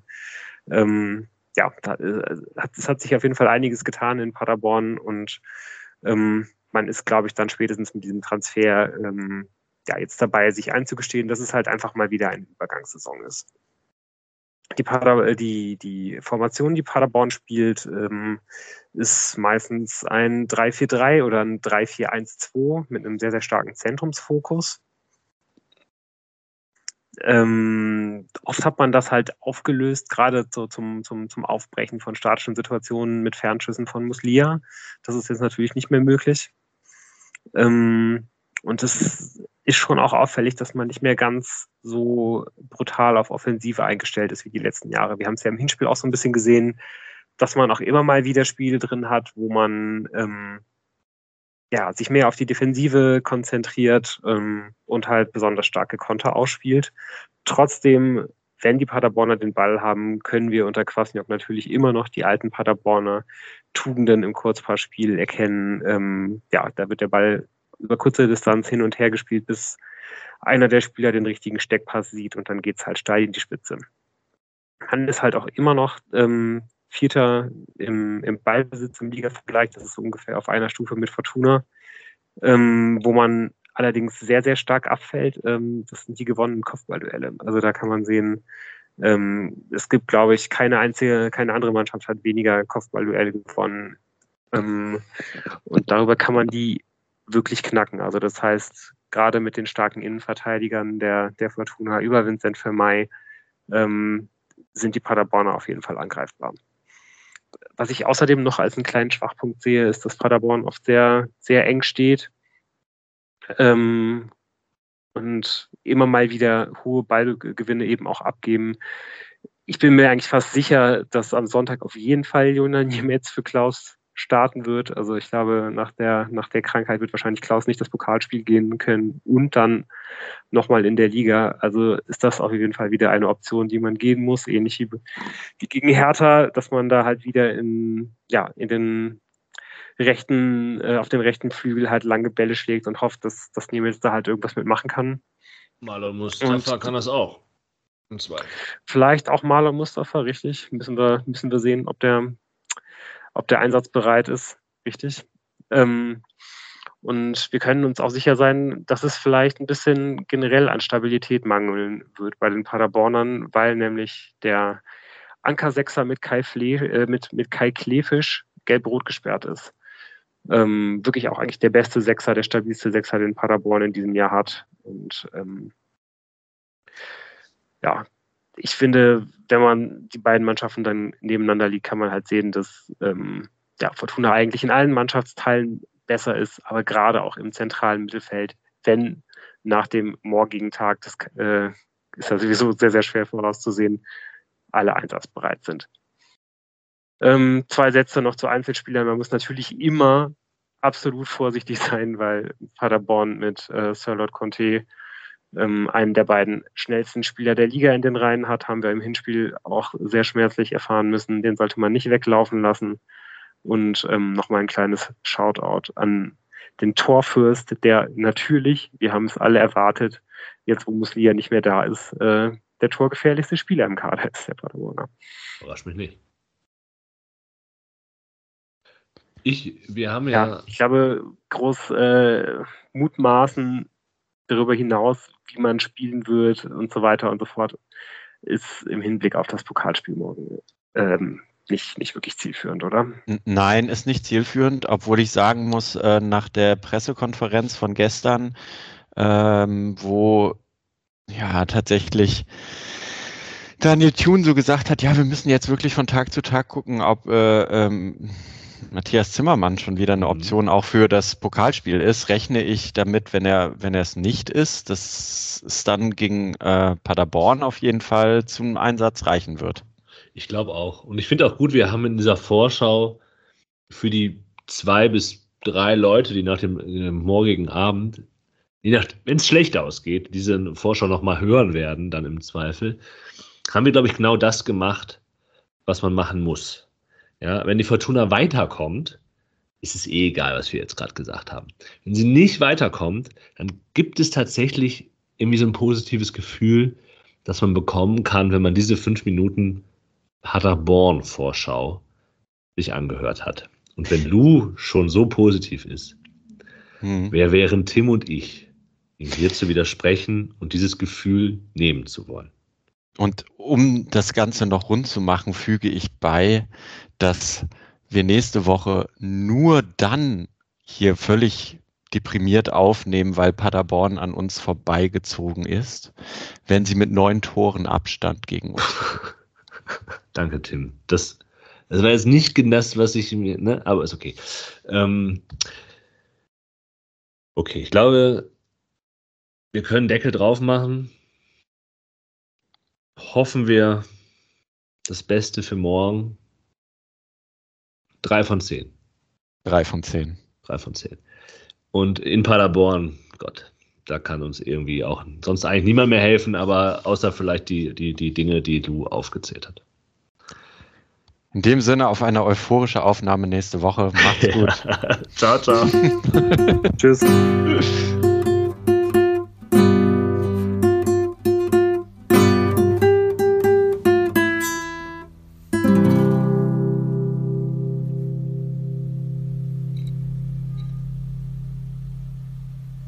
ähm, ja, da, äh, hat, es hat sich auf jeden Fall einiges getan in Paderborn und ähm, man ist, glaube ich, dann spätestens mit diesem Transfer ähm, ja jetzt dabei, sich einzugestehen, dass es halt einfach mal wieder eine Übergangssaison ist die, Pader, äh, die, die Formation, die Paderborn spielt, ähm, ist meistens ein 3-4-3 oder ein 3-4-1-2 mit einem sehr, sehr starken Zentrumsfokus. Ähm, oft hat man das halt aufgelöst, gerade so zum, zum, zum Aufbrechen von statischen Situationen mit Fernschüssen von Muslia. Das ist jetzt natürlich nicht mehr möglich. Ähm, und es ist schon auch auffällig, dass man nicht mehr ganz so brutal auf Offensive eingestellt ist wie die letzten Jahre. Wir haben es ja im Hinspiel auch so ein bisschen gesehen, dass man auch immer mal wieder Spiele drin hat, wo man ähm, ja, sich mehr auf die Defensive konzentriert ähm, und halt besonders starke Konter ausspielt. Trotzdem, wenn die Paderborner den Ball haben, können wir unter Kwasniok natürlich immer noch die alten Paderborner Tugenden im Kurzpassspiel erkennen. Ähm, ja, da wird der Ball über kurze Distanz hin und her gespielt, bis einer der Spieler den richtigen Steckpass sieht und dann geht es halt steil in die Spitze. Man ist halt auch immer noch ähm, Vierter im, im Ballbesitz im Liga-Vergleich, das ist so ungefähr auf einer Stufe mit Fortuna, ähm, wo man allerdings sehr, sehr stark abfällt. Ähm, das sind die gewonnenen Kopfballduelle. Also da kann man sehen, ähm, es gibt, glaube ich, keine einzige, keine andere Mannschaft hat weniger Kopfballduelle gewonnen. Ähm, und darüber kann man die wirklich knacken. Also das heißt, gerade mit den starken Innenverteidigern der, der Fortuna über Vincent Vermey ähm, sind die Paderborner auf jeden Fall angreifbar. Was ich außerdem noch als einen kleinen Schwachpunkt sehe, ist, dass Paderborn oft sehr, sehr eng steht ähm, und immer mal wieder hohe Ballgewinne eben auch abgeben. Ich bin mir eigentlich fast sicher, dass am Sonntag auf jeden Fall Jonas Niemetz für Klaus starten wird. Also ich glaube, nach der, nach der Krankheit wird wahrscheinlich Klaus nicht das Pokalspiel gehen können und dann nochmal in der Liga. Also ist das auf jeden Fall wieder eine Option, die man gehen muss, ähnlich wie, wie gegen Hertha, dass man da halt wieder in, ja, in den rechten, äh, auf dem rechten Flügel halt lange Bälle schlägt und hofft, dass, dass Niemetz da halt irgendwas mitmachen kann. Marlon Mustafa und, kann das auch. Vielleicht auch Marlon Mustafa, richtig. Müssen wir, müssen wir sehen, ob der, ob der einsatzbereit ist, richtig. Ähm, und wir können uns auch sicher sein, dass es vielleicht ein bisschen generell an Stabilität mangeln wird bei den Paderbornern, weil nämlich der Anker-Sechser mit Kai, Fle äh, mit, mit Kai Klefisch gelb-rot gesperrt ist. Ähm, wirklich auch eigentlich der beste Sechser, der stabilste Sechser, den Paderborn in diesem Jahr hat. Und ähm, ja, ich finde, wenn man die beiden Mannschaften dann nebeneinander liegt, kann man halt sehen, dass ähm, ja, Fortuna eigentlich in allen Mannschaftsteilen besser ist, aber gerade auch im zentralen Mittelfeld, wenn nach dem morgigen Tag, das äh, ist ja sowieso sehr, sehr schwer vorauszusehen, alle einsatzbereit sind. Ähm, zwei Sätze noch zu Einzelspielern. Man muss natürlich immer absolut vorsichtig sein, weil Paderborn mit äh, Sir Lord Conte ähm, einen der beiden schnellsten Spieler der Liga in den Reihen hat, haben wir im Hinspiel auch sehr schmerzlich erfahren müssen. Den sollte man nicht weglaufen lassen. Und ähm, nochmal ein kleines Shoutout an den Torfürst, der natürlich, wir haben es alle erwartet, jetzt wo Muslia nicht mehr da ist, äh, der torgefährlichste Spieler im Kader ist, der Paderborner. Überrascht mich nicht. Ich, wir haben ja. ja ich habe groß äh, mutmaßen darüber hinaus, wie man spielen wird und so weiter und so fort, ist im Hinblick auf das Pokalspiel morgen ähm, nicht, nicht wirklich zielführend, oder? Nein, ist nicht zielführend, obwohl ich sagen muss, äh, nach der Pressekonferenz von gestern, ähm, wo ja tatsächlich Daniel Thune so gesagt hat, ja, wir müssen jetzt wirklich von Tag zu Tag gucken, ob äh, ähm, Matthias Zimmermann schon wieder eine mhm. Option auch für das Pokalspiel ist, rechne ich damit, wenn er, wenn er es nicht ist, dass es dann gegen äh, Paderborn auf jeden Fall zum Einsatz reichen wird. Ich glaube auch. Und ich finde auch gut, wir haben in dieser Vorschau für die zwei bis drei Leute, die nach dem, dem morgigen Abend, wenn es schlecht ausgeht, diese Vorschau nochmal hören werden, dann im Zweifel, haben wir, glaube ich, genau das gemacht, was man machen muss. Ja, wenn die Fortuna weiterkommt, ist es eh egal, was wir jetzt gerade gesagt haben. Wenn sie nicht weiterkommt, dann gibt es tatsächlich irgendwie so ein positives Gefühl, das man bekommen kann, wenn man diese fünf Minuten Paderborn-Vorschau sich angehört hat. Und wenn Lou schon so positiv ist, hm. wer wären Tim und ich, ihm hier zu widersprechen und dieses Gefühl nehmen zu wollen? Und um das Ganze noch rund zu machen, füge ich bei, dass wir nächste Woche nur dann hier völlig deprimiert aufnehmen, weil Paderborn an uns vorbeigezogen ist, wenn sie mit neun Toren Abstand gegen uns. Danke, Tim. Das, das war jetzt nicht das, was ich mir, ne? aber ist okay. Ähm, okay, ich glaube, wir können Deckel drauf machen hoffen wir das Beste für morgen. Drei von zehn. Drei von zehn. Drei von zehn. Und in Paderborn, Gott, da kann uns irgendwie auch sonst eigentlich niemand mehr helfen, aber außer vielleicht die, die, die Dinge, die du aufgezählt hast. In dem Sinne auf eine euphorische Aufnahme nächste Woche. Macht's gut. ciao, ciao. Tschüss.